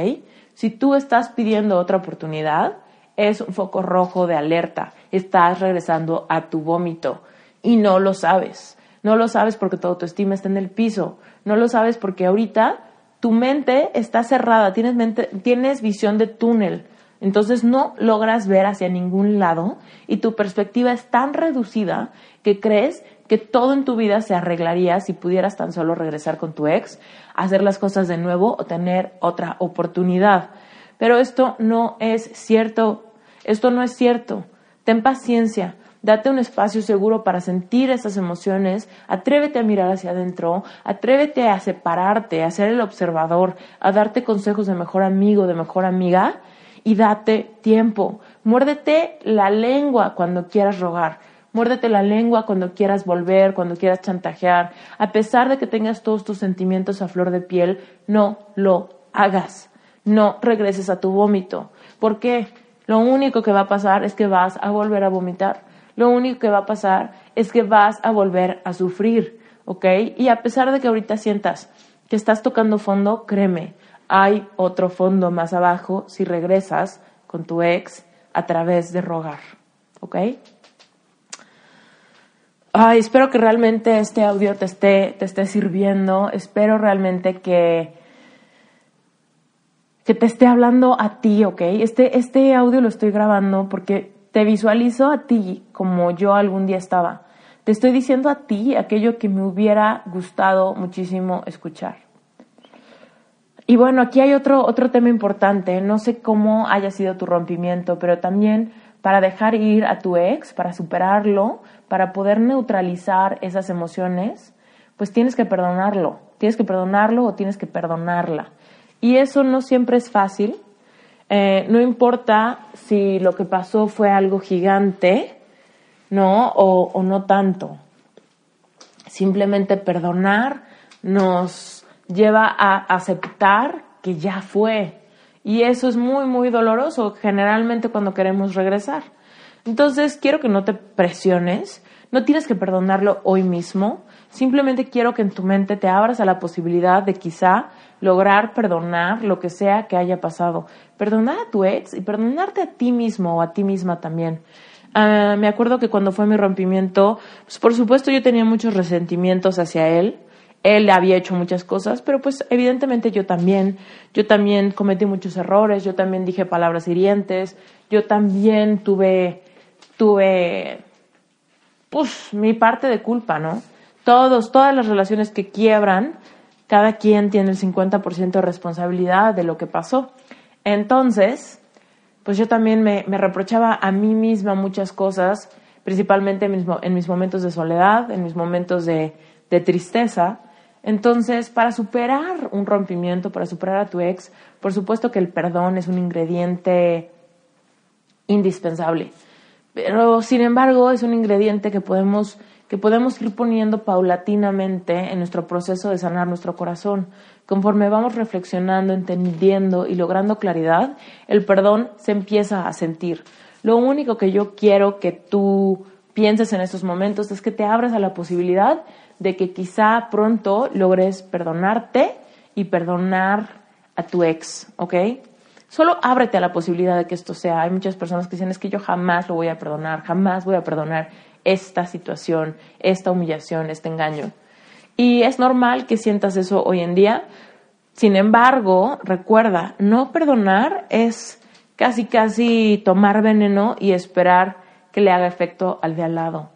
Si tú estás pidiendo otra oportunidad, es un foco rojo de alerta. Estás regresando a tu vómito y no lo sabes. No lo sabes porque tu autoestima está en el piso. No lo sabes porque ahorita tu mente está cerrada, tienes, mente, tienes visión de túnel. Entonces no logras ver hacia ningún lado y tu perspectiva es tan reducida que crees que todo en tu vida se arreglaría si pudieras tan solo regresar con tu ex, hacer las cosas de nuevo o tener otra oportunidad. Pero esto no es cierto. Esto no es cierto. Ten paciencia date un espacio seguro para sentir esas emociones, atrévete a mirar hacia adentro, atrévete a separarte, a ser el observador, a darte consejos de mejor amigo, de mejor amiga y date tiempo. Muérdete la lengua cuando quieras rogar. Muérdete la lengua cuando quieras volver, cuando quieras chantajear. A pesar de que tengas todos tus sentimientos a flor de piel, no lo hagas. No regreses a tu vómito. ¿Por qué? Lo único que va a pasar es que vas a volver a vomitar lo único que va a pasar es que vas a volver a sufrir, ¿ok? Y a pesar de que ahorita sientas que estás tocando fondo, créeme, hay otro fondo más abajo si regresas con tu ex a través de rogar, ¿ok? Ay, espero que realmente este audio te esté, te esté sirviendo, espero realmente que, que te esté hablando a ti, ¿ok? Este, este audio lo estoy grabando porque te visualizo a ti como yo algún día estaba. Te estoy diciendo a ti aquello que me hubiera gustado muchísimo escuchar. Y bueno, aquí hay otro, otro tema importante. No sé cómo haya sido tu rompimiento, pero también para dejar ir a tu ex, para superarlo, para poder neutralizar esas emociones, pues tienes que perdonarlo. Tienes que perdonarlo o tienes que perdonarla. Y eso no siempre es fácil, eh, no importa si lo que pasó fue algo gigante, ¿no? O, no tanto. Simplemente perdonar nos lleva a aceptar que ya fue Y eso es muy, muy doloroso generalmente cuando queremos regresar. Entonces, quiero que no te presiones, no tienes que perdonarlo hoy mismo, simplemente quiero que en tu mente te abras a la posibilidad de quizá lograr perdonar lo que sea que haya pasado. Perdonar a tu ex y perdonarte a ti mismo o a ti misma también. Ah, me acuerdo que cuando fue mi rompimiento, pues por supuesto yo tenía muchos resentimientos hacia él. Él había hecho muchas cosas, pero pues evidentemente yo también. Yo también cometí muchos errores, yo también dije palabras hirientes, yo también tuve tuve, pues, mi parte de culpa, ¿no? Todos, todas las relaciones que quiebran, cada quien tiene el 50% de responsabilidad de lo que pasó. Entonces, pues yo también me, reprochaba a mí misma muchas cosas, principalmente en mis, momentos de soledad, en mis momentos de tristeza. Entonces, para superar un rompimiento, para superar a tu ex, por supuesto que el perdón es un ingrediente indispensable. Pero, sin embargo, es un ingrediente que podemos, que podemos ir poniendo paulatinamente en nuestro proceso de sanar nuestro corazón. Conforme vamos reflexionando, entendiendo y logrando claridad, el perdón se empieza a sentir. Lo único que yo quiero que tú pienses en estos momentos es que te abras a la posibilidad de que quizá pronto logres perdonarte y perdonar a tu ex, ¿ok? Solo ábrete a la posibilidad de que esto sea. Hay muchas personas que dicen es que yo jamás lo voy a perdonar, jamás voy a perdonar esta situación, esta humillación, este engaño. Y es normal que sientas eso hoy en día. Sin embargo, recuerda, no perdonar es casi casi tomar veneno y esperar que le haga efecto al de al lado.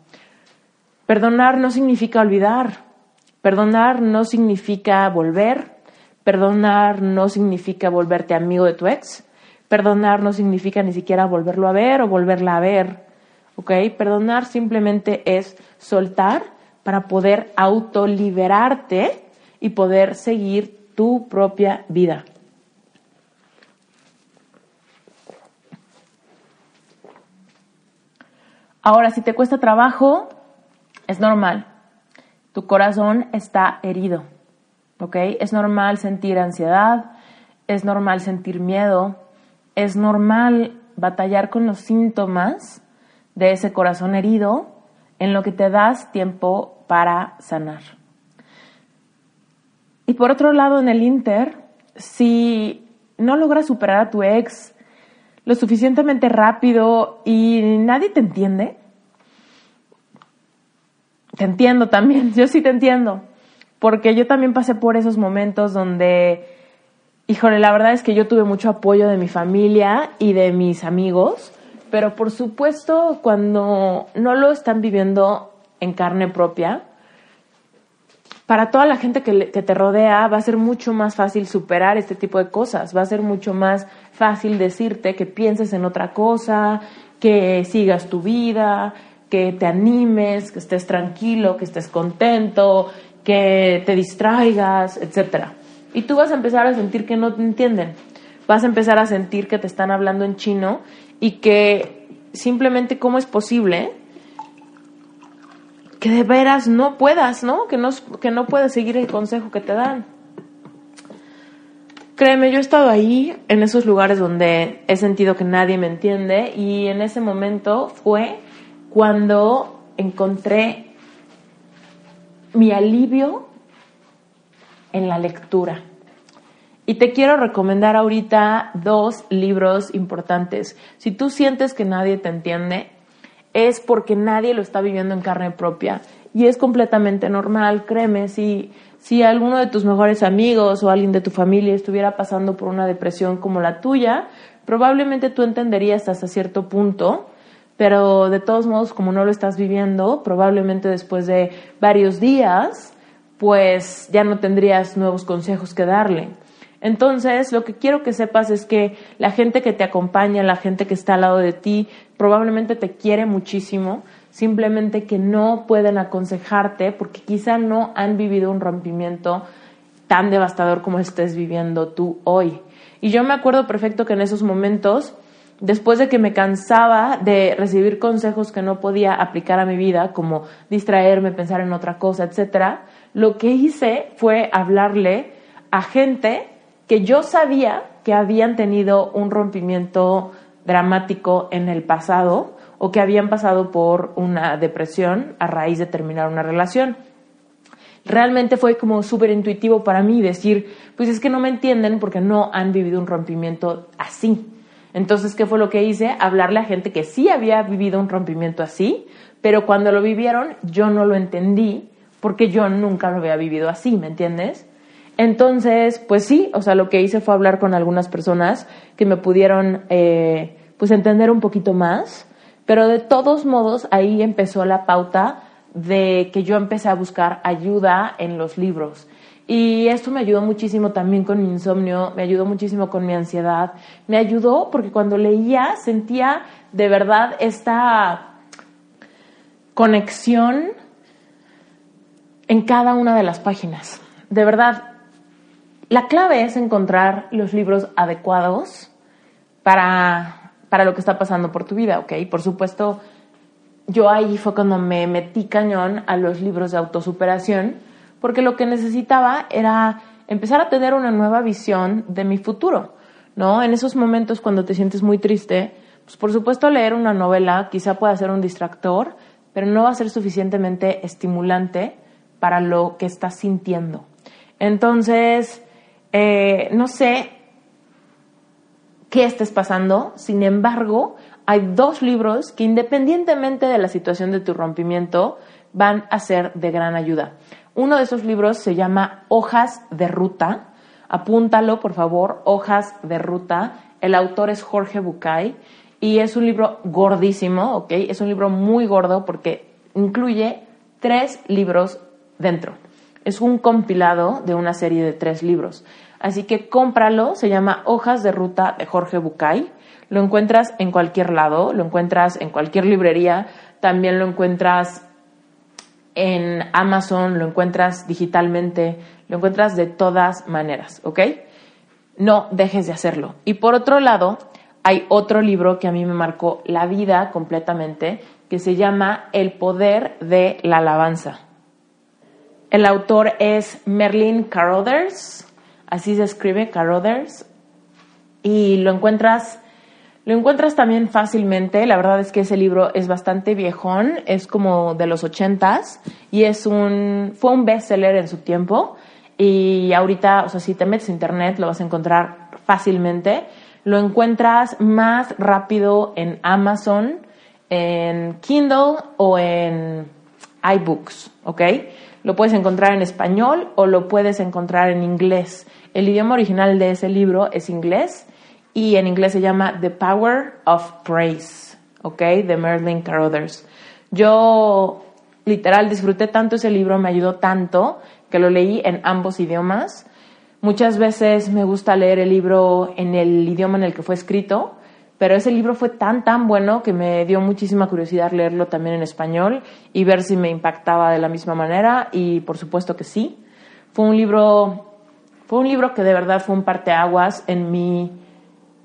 Perdonar no significa olvidar. Perdonar no significa volver. Perdonar no significa volverte amigo de tu ex. Perdonar no significa ni siquiera volverlo a ver o volverla a ver. ¿Ok? Perdonar simplemente es soltar para poder autoliberarte y poder seguir tu propia vida. Ahora, si te cuesta trabajo, es normal. Tu corazón está herido. ¿Ok? Es normal sentir ansiedad, es normal sentir miedo, es normal batallar con los síntomas de ese corazón herido en lo que te das tiempo para sanar. Y por otro lado, en el Inter, si no logras superar a tu ex lo suficientemente rápido y nadie te entiende, te entiendo también, yo sí te entiendo porque yo también pasé por esos momentos donde, híjole, la verdad es que yo tuve mucho apoyo de mi familia y de mis amigos, pero por supuesto cuando no lo están viviendo en carne propia, para toda la gente que, que, te rodea va a ser mucho más fácil superar este tipo de cosas, va a ser mucho más fácil decirte que pienses en otra cosa, que sigas tu vida, que te animes, que estés tranquilo, que estés contento, que te distraigas, etc. Y tú vas a empezar a sentir que no te entienden. Vas a empezar a sentir que te están hablando en chino y que simplemente cómo es posible que de veras no puedas, ¿no? Que no, que no puedes seguir el consejo que te dan. Créeme, yo he estado ahí, en esos lugares donde he sentido que nadie me entiende y en ese momento fue cuando encontré mi alivio en la lectura. Y te quiero recomendar ahorita dos libros importantes. Si tú sientes que nadie te entiende, es porque nadie lo está viviendo en carne propia. Y es completamente normal, créeme, si, si alguno de tus mejores amigos o alguien de tu familia estuviera pasando por una depresión como la tuya, probablemente tú entenderías hasta cierto punto pero de todos modos, como no lo estás viviendo, probablemente después de varios días, pues ya no tendrías nuevos consejos que darle. Entonces, lo que quiero que sepas es que la gente que te acompaña, la gente que está al lado de ti, probablemente te quiere muchísimo, simplemente que no pueden aconsejarte porque quizá no han vivido un rompimiento tan devastador como estés viviendo tú hoy. Y yo me acuerdo perfecto que en esos momentos después de que me cansaba de recibir consejos que no podía aplicar a mi vida, como distraerme, pensar en otra cosa, etcétera, lo que hice fue hablarle a gente que yo sabía que habían tenido un rompimiento dramático en el pasado o que habían pasado por una depresión a raíz de terminar una relación. Realmente fue como súper intuitivo para mí decir, pues es que no me entienden porque no han vivido un rompimiento así. Entonces, ¿qué fue lo que hice? Hablarle a gente que sí había vivido un rompimiento así, pero cuando lo vivieron yo no lo entendí porque yo nunca lo había vivido así, ¿me entiendes? Entonces, pues sí, o sea, lo que hice fue hablar con algunas personas que me pudieron, eh, pues, entender un poquito más, pero de todos modos ahí empezó la pauta de que yo empecé a buscar ayuda en los libros. Y esto me ayudó muchísimo también con mi insomnio, me ayudó muchísimo con mi ansiedad, me ayudó porque cuando leía sentía de verdad esta conexión en cada una de las páginas. De verdad, la clave es encontrar los libros adecuados para, para lo que está pasando por tu vida, ¿ok? Por supuesto, yo ahí fue cuando me metí cañón a los libros de autosuperación, porque lo que necesitaba era empezar a tener una nueva visión de mi futuro, ¿no? En esos momentos cuando te sientes muy triste, pues por supuesto leer una novela quizá pueda ser un distractor, pero no va a ser suficientemente estimulante para lo que estás sintiendo. Entonces, eh, no sé qué estés pasando, sin embargo, hay dos libros que independientemente de la situación de tu rompimiento, van a ser de gran ayuda. Uno de esos libros se llama Hojas de Ruta. Apúntalo, por favor, Hojas de Ruta. El autor es Jorge Bucay y es un libro gordísimo, ¿ok? Es un libro muy gordo porque incluye tres libros dentro. Es un compilado de una serie de tres libros. Así que cómpralo, se llama Hojas de Ruta de Jorge Bucay. Lo encuentras en cualquier lado, lo encuentras en cualquier librería, también lo encuentras en Amazon, lo encuentras digitalmente, lo encuentras de todas maneras, ¿ok? No dejes de hacerlo. Y por otro lado, hay otro libro que a mí me marcó la vida completamente, que se llama El poder de la alabanza. El autor es Merlin Carothers, así se escribe Carothers, y lo encuentras, lo encuentras también fácilmente. La verdad es que ese libro es bastante viejón, es como de los ochentas y es un, fue un bestseller en su tiempo. Y ahorita, o sea, si te metes a internet lo vas a encontrar fácilmente. Lo encuentras más rápido en Amazon, en Kindle o en iBooks, ¿ok? Lo puedes encontrar en español o lo puedes encontrar en inglés. El idioma original de ese libro es inglés y en inglés se llama The Power of Praise, ¿ok? De Merlin Carothers. Yo literal disfruté tanto ese libro, me ayudó tanto que lo leí en ambos idiomas. Muchas veces me gusta leer el libro en el idioma en el que fue escrito pero ese libro fue tan, tan bueno que me dio muchísima curiosidad leerlo también en español y ver si me impactaba de la misma manera y por supuesto que sí. Fue un libro, fue un libro que de verdad fue un parteaguas en mi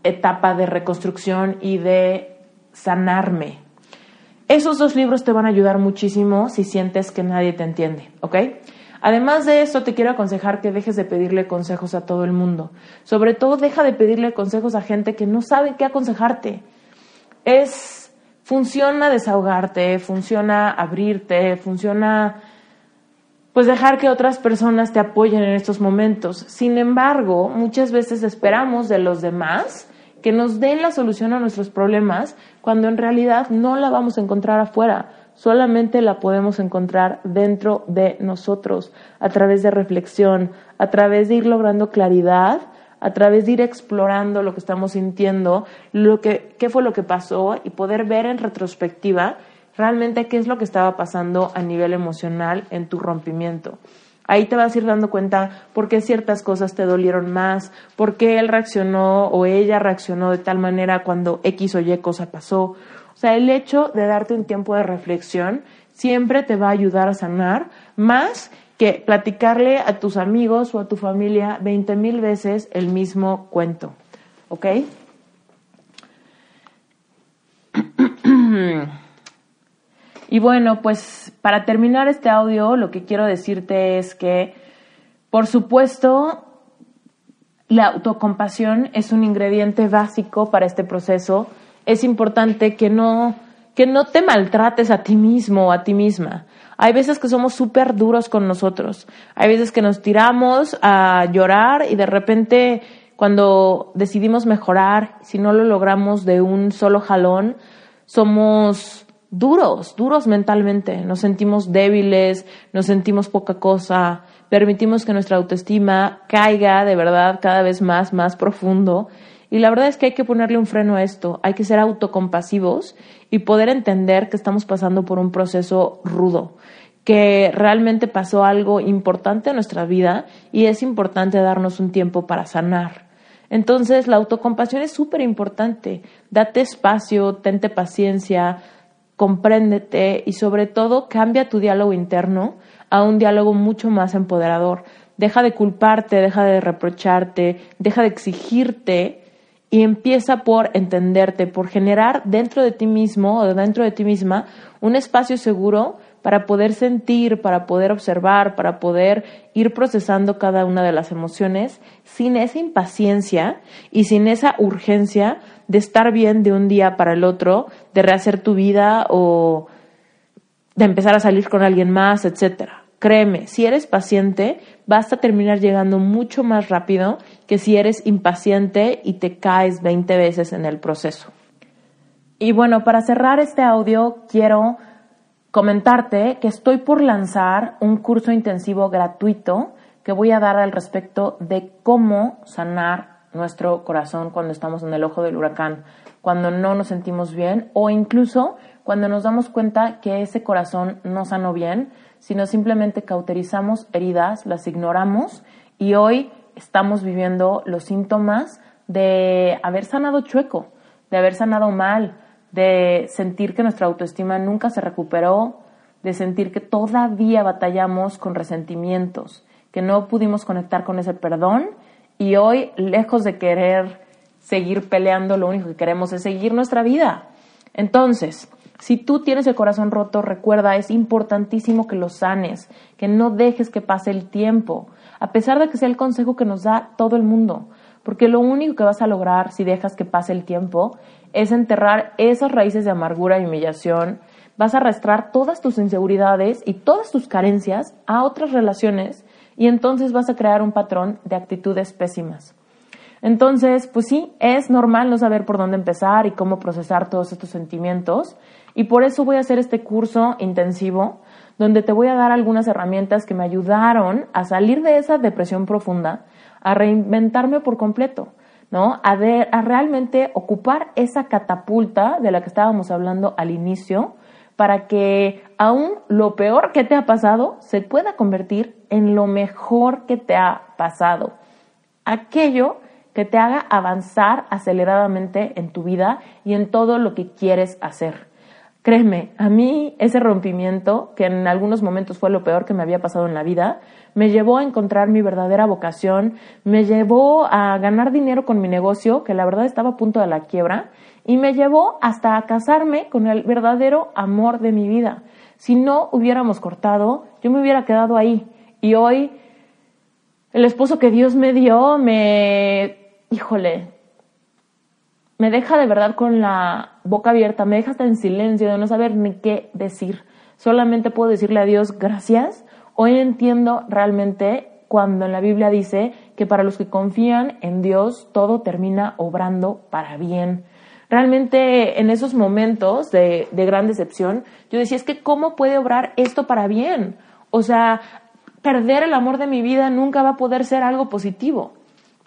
etapa de reconstrucción y de sanarme. Esos dos libros te van a ayudar muchísimo si sientes que nadie te entiende, ¿ok? Además de eso, te quiero aconsejar que dejes de pedirle consejos a todo el mundo. Sobre todo, deja de pedirle consejos a gente que no sabe qué aconsejarte. Es, funciona desahogarte, funciona abrirte, funciona, pues dejar que otras personas te apoyen en estos momentos. Sin embargo, muchas veces esperamos de los demás que nos den la solución a nuestros problemas cuando en realidad no la vamos a encontrar afuera solamente la podemos encontrar dentro de nosotros, a través de reflexión, a través de ir logrando claridad, a través de ir explorando lo que estamos sintiendo, lo que, qué fue lo que pasó y poder ver en retrospectiva realmente qué es lo que estaba pasando a nivel emocional en tu rompimiento. Ahí te vas a ir dando cuenta por qué ciertas cosas te dolieron más, por qué él reaccionó o ella reaccionó de tal manera cuando X o Y cosa pasó, o sea, el hecho de darte un tiempo de reflexión siempre te va a ayudar a sanar más que platicarle a tus amigos o a tu familia 20 mil veces el mismo cuento. ¿Ok? Y bueno, pues para terminar este audio, lo que quiero decirte es que, por supuesto, la autocompasión es un ingrediente básico para este proceso. Es importante que no, que no te maltrates a ti mismo o a ti misma. Hay veces que somos súper duros con nosotros. Hay veces que nos tiramos a llorar y de repente cuando decidimos mejorar, si no lo logramos de un solo jalón, somos duros, duros mentalmente. Nos sentimos débiles, nos sentimos poca cosa, permitimos que nuestra autoestima caiga de verdad cada vez más, más profundo. Y la verdad es que hay que ponerle un freno a esto, hay que ser autocompasivos y poder entender que estamos pasando por un proceso rudo, que realmente pasó algo importante en nuestra vida y es importante darnos un tiempo para sanar. Entonces, la autocompasión es súper importante. Date espacio, tente paciencia, compréndete y sobre todo cambia tu diálogo interno a un diálogo mucho más empoderador. Deja de culparte, deja de reprocharte, deja de exigirte y empieza por entenderte, por generar dentro de ti mismo o dentro de ti misma un espacio seguro para poder sentir, para poder observar, para poder ir procesando cada una de las emociones sin esa impaciencia y sin esa urgencia de estar bien de un día para el otro, de rehacer tu vida o de empezar a salir con alguien más, etcétera. Créeme, si eres paciente, vas a terminar llegando mucho más rápido que si eres impaciente y te caes 20 veces en el proceso. Y bueno, para cerrar este audio, quiero comentarte que estoy por lanzar un curso intensivo gratuito que voy a dar al respecto de cómo sanar nuestro corazón cuando estamos en el ojo del huracán, cuando no nos sentimos bien o incluso cuando nos damos cuenta que ese corazón no sanó bien, sino simplemente cauterizamos heridas, las ignoramos y hoy estamos viviendo los síntomas de haber sanado chueco, de haber sanado mal, de sentir que nuestra autoestima nunca se recuperó, de sentir que todavía batallamos con resentimientos, que no pudimos conectar con ese perdón y hoy, lejos de querer seguir peleando, lo único que queremos es seguir nuestra vida. Entonces, si tú tienes el corazón roto, recuerda, es importantísimo que lo sanes, que no dejes que pase el tiempo, a pesar de que sea el consejo que nos da todo el mundo, porque lo único que vas a lograr si dejas que pase el tiempo es enterrar esas raíces de amargura y humillación, vas a arrastrar todas tus inseguridades y todas tus carencias a otras relaciones y entonces vas a crear un patrón de actitudes pésimas. Entonces, pues sí, es normal no saber por dónde empezar y cómo procesar todos estos sentimientos y por eso voy a hacer este curso intensivo donde te voy a dar algunas herramientas que me ayudaron a salir de esa depresión profunda, a reinventarme por completo ¿no? A, a realmente ocupar esa catapulta de la que estábamos hablando al inicio, para que aún lo peor que te ha pasado se pueda convertir en lo mejor que te ha pasado. Aquello que te haga avanzar aceleradamente en tu vida y en todo lo que quieres hacer. Créeme, a mí ese rompimiento, que en algunos momentos fue lo peor que me había pasado en la vida, me llevó a encontrar mi verdadera vocación, me llevó a ganar dinero con mi negocio, que la verdad estaba a punto de la quiebra, y me llevó hasta a casarme con el verdadero amor de mi vida. Si no hubiéramos cortado, yo me hubiera quedado ahí. Y hoy, el esposo que Dios me dio, me, híjole, me deja de verdad con la boca abierta, me deja hasta en silencio de no saber ni qué decir. Solamente puedo decirle a Dios gracias. Hoy entiendo realmente cuando en la Biblia dice que para los que confían en Dios todo termina obrando para bien. Realmente en esos momentos de, de gran decepción, yo decía, es que ¿cómo puede obrar esto para bien? O sea, perder el amor de mi vida nunca va a poder ser algo positivo.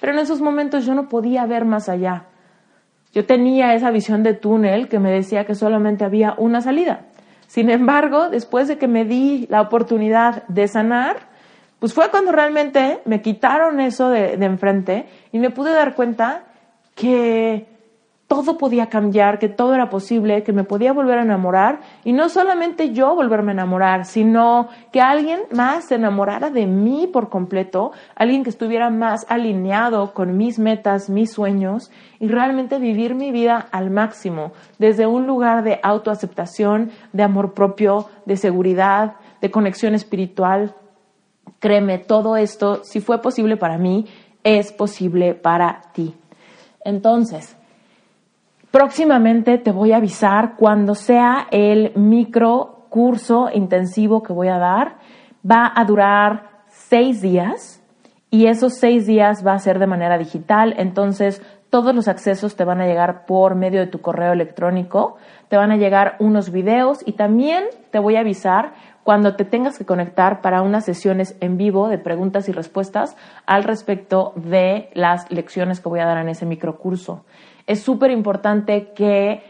Pero en esos momentos yo no podía ver más allá. Yo tenía esa visión de túnel que me decía que solamente había una salida. Sin embargo, después de que me di la oportunidad de sanar, pues fue cuando realmente me quitaron eso de, de enfrente y me pude dar cuenta que todo podía cambiar, que todo era posible, que me podía volver a enamorar y no solamente yo volverme a enamorar, sino que alguien más se enamorara de mí por completo, alguien que estuviera más alineado con mis metas, mis sueños y realmente vivir mi vida al máximo, desde un lugar de autoaceptación, de amor propio, de seguridad, de conexión espiritual. Créeme, todo esto, si fue posible para mí, es posible para ti. Entonces, próximamente te voy a avisar cuando sea el micro curso intensivo que voy a dar. Va a durar seis días y esos seis días va a ser de manera digital. Entonces, todos los accesos te van a llegar por medio de tu correo electrónico, te van a llegar unos videos y también te voy a avisar cuando te tengas que conectar para unas sesiones en vivo de preguntas y respuestas al respecto de las lecciones que voy a dar en ese microcurso. Es súper importante que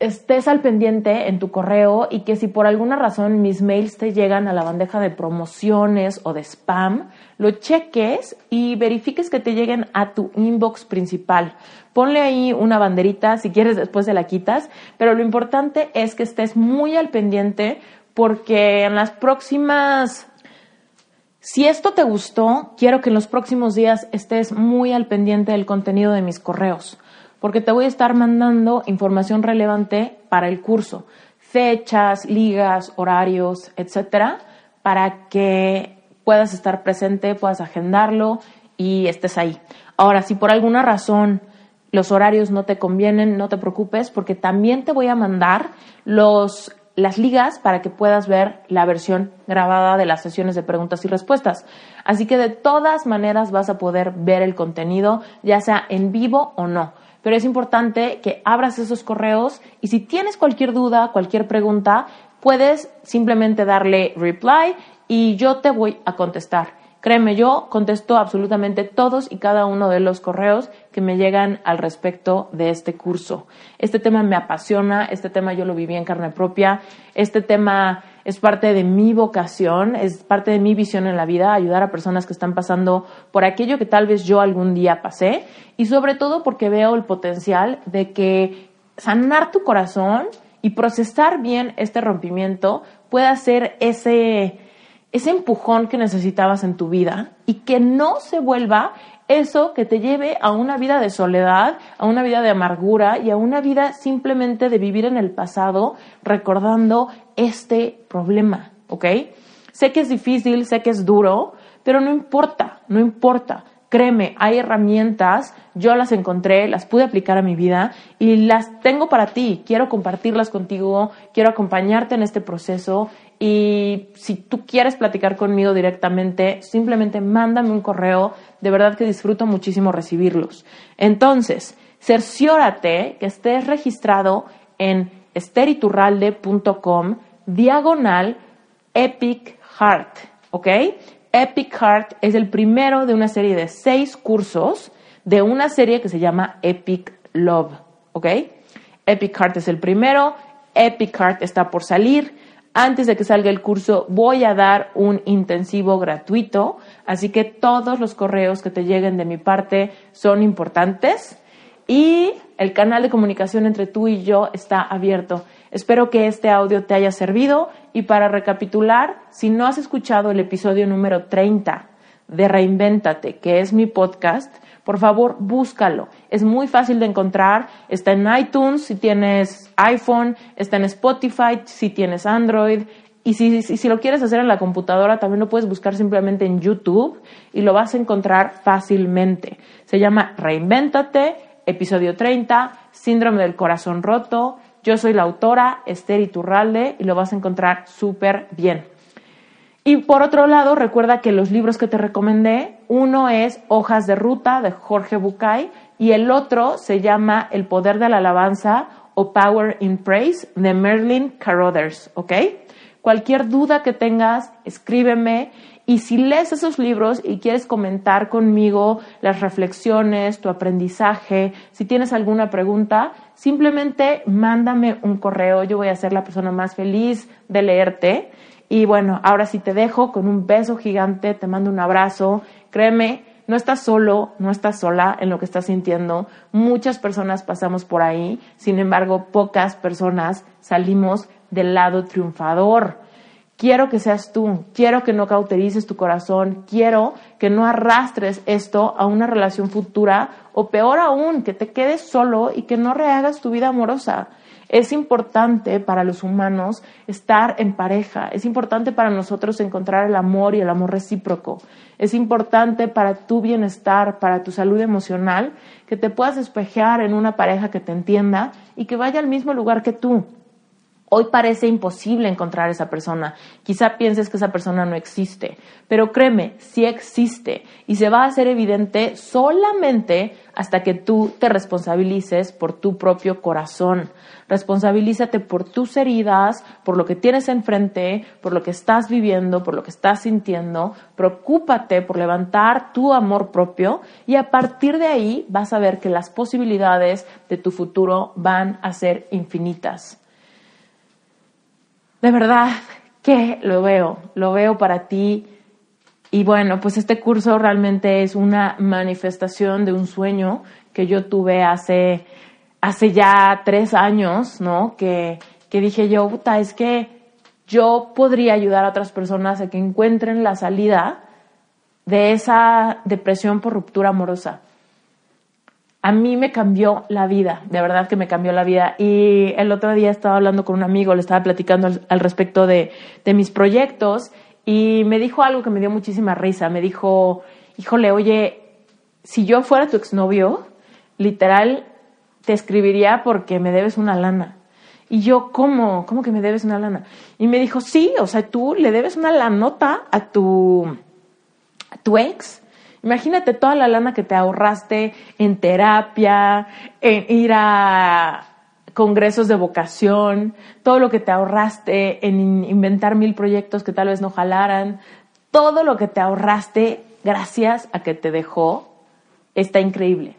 estés al pendiente en tu correo y que si por alguna razón mis mails te llegan a la bandeja de promociones o de spam, lo cheques y verifiques que te lleguen a tu inbox principal. Ponle ahí una banderita, si quieres después se la quitas, pero lo importante es que estés muy al pendiente porque en las próximas... Si esto te gustó, quiero que en los próximos días estés muy al pendiente del contenido de mis correos, porque te voy a estar mandando información relevante para el curso, fechas, ligas, horarios, etcétera, para que puedas estar presente, puedas agendarlo y estés ahí. Ahora, si por alguna razón los horarios no te convienen, no te preocupes, porque también te voy a mandar los las ligas para que puedas ver la versión grabada de las sesiones de preguntas y respuestas. Así que de todas maneras vas a poder ver el contenido, ya sea en vivo o no. Pero es importante que abras esos correos y si tienes cualquier duda, cualquier pregunta, puedes simplemente darle reply y yo te voy a contestar. Créeme, yo contesto absolutamente todos y cada uno de los correos que me llegan al respecto de este curso. Este tema me apasiona, este tema yo lo viví en carne propia, este tema es parte de mi vocación, es parte de mi visión en la vida, ayudar a personas que están pasando por aquello que tal vez yo algún día pasé. Y sobre todo porque veo el potencial de que sanar tu corazón y procesar bien este rompimiento pueda ser ese ese empujón que necesitabas en tu vida y que no se vuelva eso que te lleve a una vida de soledad, a una vida de amargura y a una vida simplemente de vivir en el pasado recordando este problema, ¿ok? Sé que es difícil, sé que es duro, pero no importa, no importa. Créeme, hay herramientas, yo las encontré, las pude aplicar a mi vida y las tengo para ti. Quiero compartirlas contigo, quiero acompañarte en este proceso y si tú quieres platicar conmigo directamente, simplemente mándame un correo. De verdad que disfruto muchísimo recibirlos. Entonces, cerciórate que estés registrado en esteriturralde.com diagonal Epic Heart, ¿ok? Epic Heart es el primero de una serie de seis cursos de una serie que se llama Epic Love, ¿ok? Epic Heart es el primero, Epic Heart está por salir antes de que salga el curso voy a dar un intensivo gratuito, así que todos los correos que te lleguen de mi parte son importantes y el canal de comunicación entre tú y yo está abierto. Espero que este audio te haya servido y para recapitular, si no has escuchado el episodio número 30 de Reinvéntate, que es mi podcast, por favor, búscalo. Es muy fácil de encontrar. Está en iTunes si tienes iPhone, está en Spotify si tienes Android. Y si, si, lo quieres hacer en la computadora, también lo puedes buscar simplemente en YouTube y lo vas a encontrar fácilmente. Se llama Reinvéntate, episodio 30, Síndrome del Corazón Roto. Yo soy la autora, Esther Iturralde, y lo vas a encontrar súper bien. Y por otro lado, recuerda que los libros que te recomendé, uno es Hojas de Ruta de Jorge Bucay y el otro se llama El Poder de la Alabanza o Power in Praise de Merlin Carothers, ¿ok? Cualquier duda que tengas, escríbeme y si lees esos libros y quieres comentar conmigo las reflexiones, tu aprendizaje, si tienes alguna pregunta, simplemente mándame un correo, yo voy a ser la persona más feliz de leerte y bueno, ahora sí te dejo con un beso gigante, te mando un abrazo. Créeme, no estás solo, no estás sola en lo que estás sintiendo. Muchas personas pasamos por ahí, sin embargo, pocas personas salimos del lado triunfador. Quiero que seas tú, quiero que no cauterices tu corazón, quiero que no arrastres esto a una relación futura o peor aún, que te quedes solo y que no rehagas tu vida amorosa. Es importante para los humanos estar en pareja, es importante para nosotros encontrar el amor y el amor recíproco. Es importante para tu bienestar, para tu salud emocional, que te puedas espejear en una pareja que te entienda y que vaya al mismo lugar que tú. Hoy parece imposible encontrar esa persona. Quizá pienses que esa persona no existe, pero créeme, sí existe y se va a hacer evidente solamente hasta que tú te responsabilices por tu propio corazón. Responsabilízate por tus heridas, por lo que tienes enfrente, por lo que estás viviendo, por lo que estás sintiendo. Preocúpate por levantar tu amor propio y a partir de ahí vas a ver que las posibilidades de tu futuro van a ser infinitas de verdad que lo veo, lo veo para ti. Y bueno, pues este curso realmente es una manifestación de un sueño que yo tuve hace, hace ya tres años, ¿no? Que, que dije yo, puta, es que yo podría ayudar a otras personas a que encuentren la salida de esa depresión por ruptura amorosa a mí me cambió la vida, de verdad que me cambió la vida. Y el otro día estaba hablando con un amigo, le estaba platicando al, respecto de, mis proyectos y me dijo algo que me dio muchísima risa. Me dijo, híjole, oye, si yo fuera tu exnovio, literal, te escribiría porque me debes una lana. Y yo, ¿cómo? ¿Cómo que me debes una lana? Y me dijo, sí, o sea, tú le debes una lanota a tu, a tu ex Imagínate toda la lana que te ahorraste en terapia, en ir a congresos de vocación, todo lo que te ahorraste en inventar mil proyectos que tal vez no jalaran, todo lo que te ahorraste gracias a que te dejó, está increíble.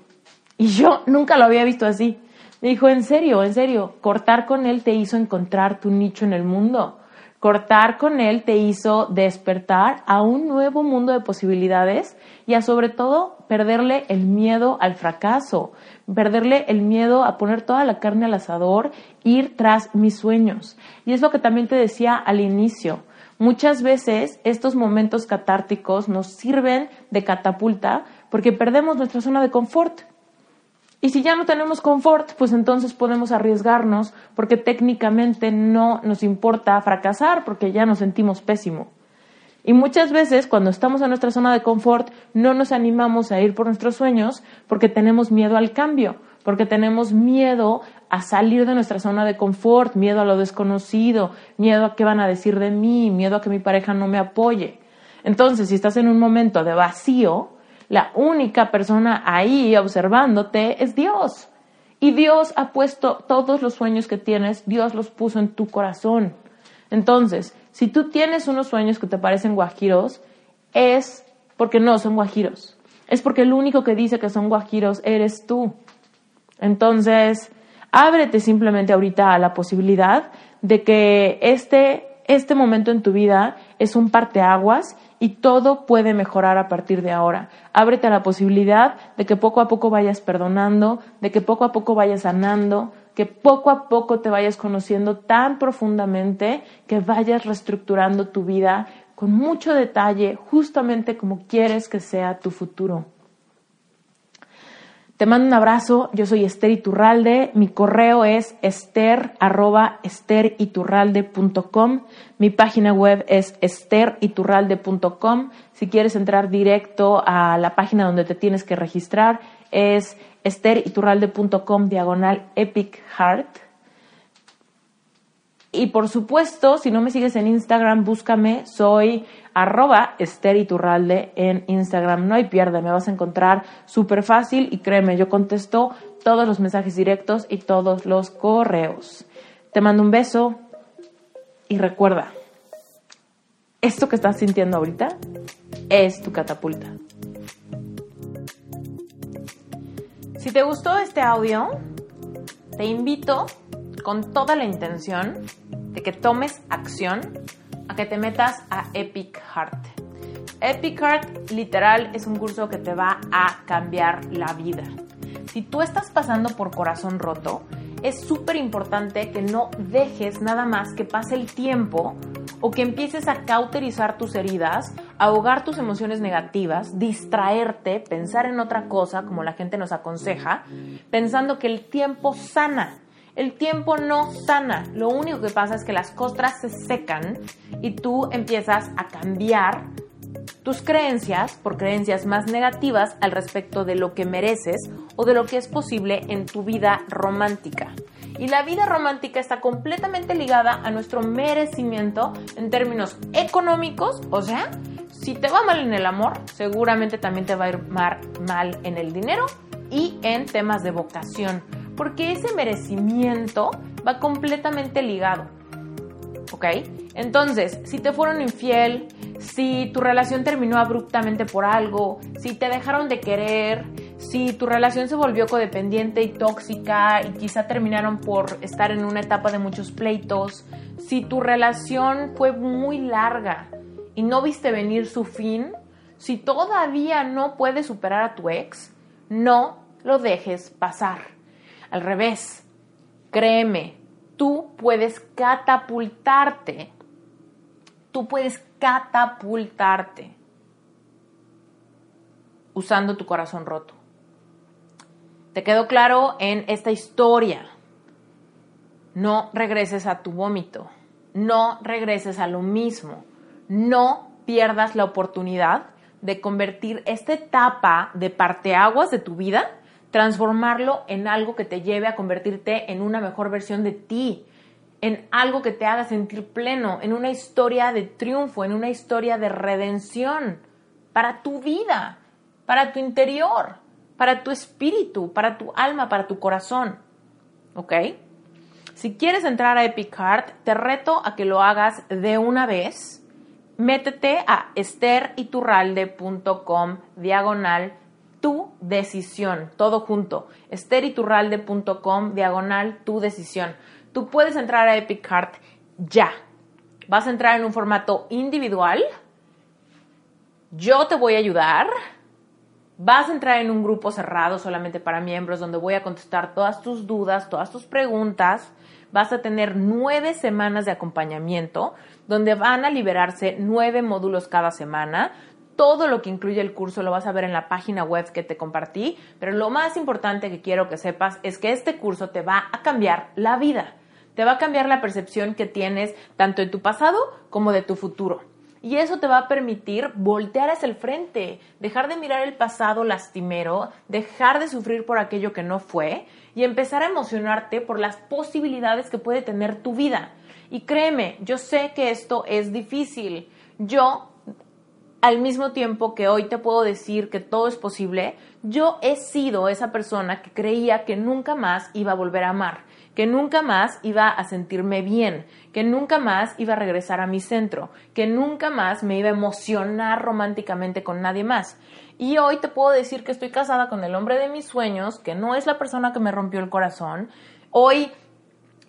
Y yo nunca lo había visto así. Me dijo, en serio, en serio, cortar con él te hizo encontrar tu nicho en el mundo. Cortar con él te hizo despertar a un nuevo mundo de posibilidades y a sobre todo perderle el miedo al fracaso, perderle el miedo a poner toda la carne al asador, ir tras mis sueños. Y es lo que también te decía al inicio. Muchas veces estos momentos catárticos nos sirven de catapulta porque perdemos nuestra zona de confort. Y si ya no tenemos confort, pues entonces podemos arriesgarnos porque técnicamente no nos importa fracasar porque ya nos sentimos pésimo. Y muchas veces cuando estamos en nuestra zona de confort no nos animamos a ir por nuestros sueños porque tenemos miedo al cambio, porque tenemos miedo a salir de nuestra zona de confort, miedo a lo desconocido, miedo a qué van a decir de mí, miedo a que mi pareja no me apoye. Entonces, si estás en un momento de vacío, la única persona ahí observándote es Dios. Y Dios ha puesto todos los sueños que tienes, Dios los puso en tu corazón. Entonces, si tú tienes unos sueños que te parecen guajiros, es porque no son guajiros. Es porque el único que dice que son guajiros eres tú. Entonces, ábrete simplemente ahorita a la posibilidad de que este, este momento en tu vida es un parteaguas y todo puede mejorar a partir de ahora. Ábrete a la posibilidad de que poco a poco vayas perdonando, de que poco a poco vayas sanando, que poco a poco te vayas conociendo tan profundamente que vayas reestructurando tu vida con mucho detalle, justamente como quieres que sea tu futuro. Te mando un abrazo, yo soy Esther Iturralde, mi correo es ester arroba esteriturralde.com, mi página web es esteriturralde.com, si quieres entrar directo a la página donde te tienes que registrar es esteriturralde.com diagonal epic heart. Y por supuesto, si no me sigues en Instagram, búscame, soy arroba Esther Iturralde en Instagram. No hay pierde, me vas a encontrar súper fácil y créeme, yo contesto todos los mensajes directos y todos los correos. Te mando un beso y recuerda, esto que estás sintiendo ahorita es tu catapulta. Si te gustó este audio, te invito con toda la intención de que tomes acción a que te metas a Epic Heart. Epic Heart literal es un curso que te va a cambiar la vida. Si tú estás pasando por corazón roto, es súper importante que no dejes nada más que pase el tiempo o que empieces a cauterizar tus heridas, ahogar tus emociones negativas, distraerte, pensar en otra cosa, como la gente nos aconseja, pensando que el tiempo sana El tiempo no sana. Lo único que pasa es que las costras se secan y tú empiezas a cambiar tus creencias por creencias más negativas al respecto de lo que mereces o de lo que es posible en tu vida romántica. Y la vida romántica está completamente ligada a nuestro merecimiento en términos económicos, o sea, si te va mal en el amor, seguramente también te va a ir mal en el dinero y en temas de vocación, porque ese merecimiento va completamente ligado. ¿Ok? Entonces, si te fueron infiel, si tu relación terminó abruptamente por algo, si te dejaron de querer, si tu relación se volvió codependiente y tóxica y quizá terminaron por estar en una etapa de muchos pleitos, si tu relación fue muy larga y no viste venir su fin, si todavía no puedes superar a tu ex, no lo dejes pasar. Al revés, créeme, tú puedes catapultarte. Tú puedes catapultarte usando tu corazón roto. ¿Te quedó claro en esta historia? No regreses a tu vómito. No regreses a lo mismo. No pierdas la oportunidad de convertir esta etapa de parteaguas de tu vida, transformarlo en algo que te lleve a convertirte en una mejor versión de ti, en algo que te haga sentir pleno, en una historia de triunfo, en una historia de redención para tu vida, para tu interior para tu espíritu, para tu alma, para tu corazón. ¿Ok? Si quieres entrar a Epic te reto a que lo hagas de una vez. Métete a esteriturralde.com diagonal tu decisión, todo junto. esteriturralde.com diagonal tu decisión. Tú puedes entrar a Epic Heart ya. Vas a entrar en un formato individual. Yo te voy a ayudar Vas a entrar en un grupo cerrado solamente para miembros donde voy a contestar todas tus dudas, todas tus preguntas. Vas a tener nueve semanas de acompañamiento donde van a liberarse nueve módulos cada semana. Todo lo que incluye el curso lo vas a ver en la página web que te compartí, pero lo más importante que quiero que sepas es que este curso te va a cambiar la vida. Te va a cambiar la percepción que tienes tanto de tu pasado como de tu futuro. Y eso te va a permitir voltear hacia el frente, dejar de mirar el pasado lastimero, dejar de sufrir por aquello que no fue y empezar a emocionarte por las posibilidades que puede tener tu vida. Y créeme, yo sé que esto es difícil. Yo, al mismo tiempo que hoy te puedo decir que todo es posible, yo he sido esa persona que creía que nunca más iba a volver a amar que nunca más iba a sentirme bien, que nunca más iba a regresar a mi centro, que nunca más me iba a emocionar románticamente con nadie más. Y hoy te puedo decir que estoy casada con el hombre de mis sueños, que no es la persona que me rompió el corazón. Hoy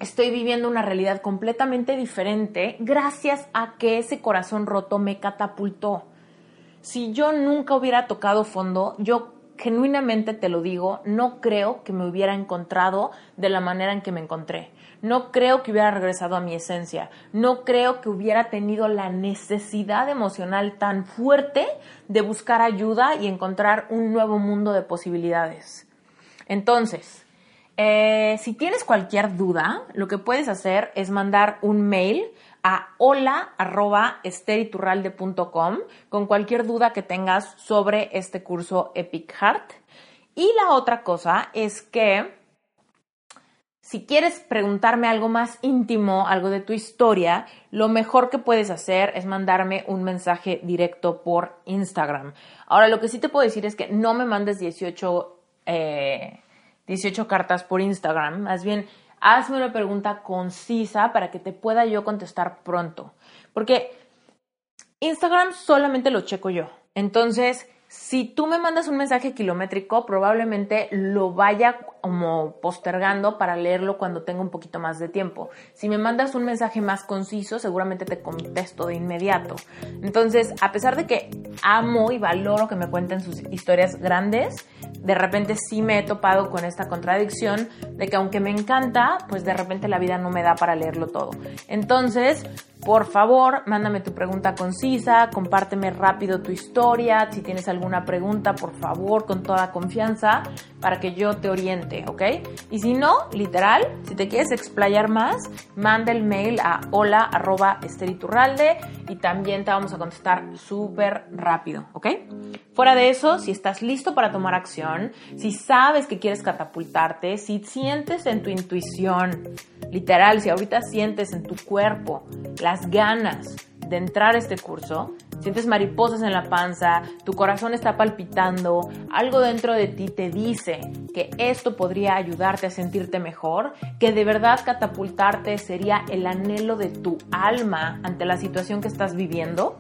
estoy viviendo una realidad completamente diferente gracias a que ese corazón roto me catapultó. Si yo nunca hubiera tocado fondo, yo genuinamente te lo digo, no creo que me hubiera encontrado de la manera en que me encontré. No creo que hubiera regresado a mi esencia. No creo que hubiera tenido la necesidad emocional tan fuerte de buscar ayuda y encontrar un nuevo mundo de posibilidades. Entonces, eh, si tienes cualquier duda, lo que puedes hacer es mandar un mail a hola.esteriturralde.com con cualquier duda que tengas sobre este curso Epic Heart. Y la otra cosa es que si quieres preguntarme algo más íntimo, algo de tu historia, lo mejor que puedes hacer es mandarme un mensaje directo por Instagram. Ahora, lo que sí te puedo decir es que no me mandes 18, 18 eh, cartas por Instagram, más bien hazme una pregunta concisa para que te pueda yo contestar pronto. Porque Instagram solamente lo checo yo. Entonces, si tú me mandas un mensaje kilométrico, probablemente lo vaya como postergando para leerlo cuando tenga un poquito más de tiempo. Si me mandas un mensaje más conciso, seguramente te contesto de inmediato. Entonces, a pesar de que amo y valoro que me cuenten sus historias grandes, de repente sí me he topado con esta contradicción de que aunque me encanta, pues de repente la vida no me da para leerlo todo. Entonces, por favor, mándame tu pregunta concisa, compárteme rápido tu historia, si tienes alguna pregunta, por favor, con toda confianza, para que yo te oriente. ¿ok? Y si no, literal, si te quieres explayar más, manda el mail a hola arroba esteriturralde y también te vamos a contestar súper rápido, ¿ok? Fuera de eso, si estás listo para tomar acción, si sabes que quieres catapultarte, si sientes en tu intuición, literal, si ahorita sientes en tu cuerpo las ganas de entrar a este curso, sientes mariposas en la panza, tu corazón está palpitando, algo dentro de ti te dice que esto podría ayudarte a sentirte mejor, que de verdad catapultarte sería el anhelo de tu alma ante la situación que estás viviendo,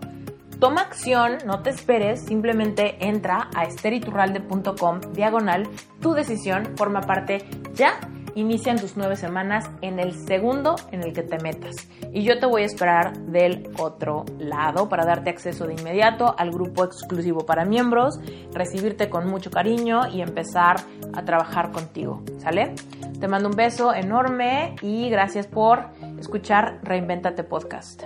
toma acción, no te esperes, simplemente entra a esteriturralde.com diagonal, tu decisión forma parte ya inician tus nueve semanas en el segundo en el que te metas. Y yo te voy a esperar del otro lado para darte acceso de inmediato al grupo exclusivo para miembros, recibirte con mucho cariño y empezar a trabajar contigo. ¿Sale? Te mando un beso enorme y gracias por escuchar Reinventate Podcast.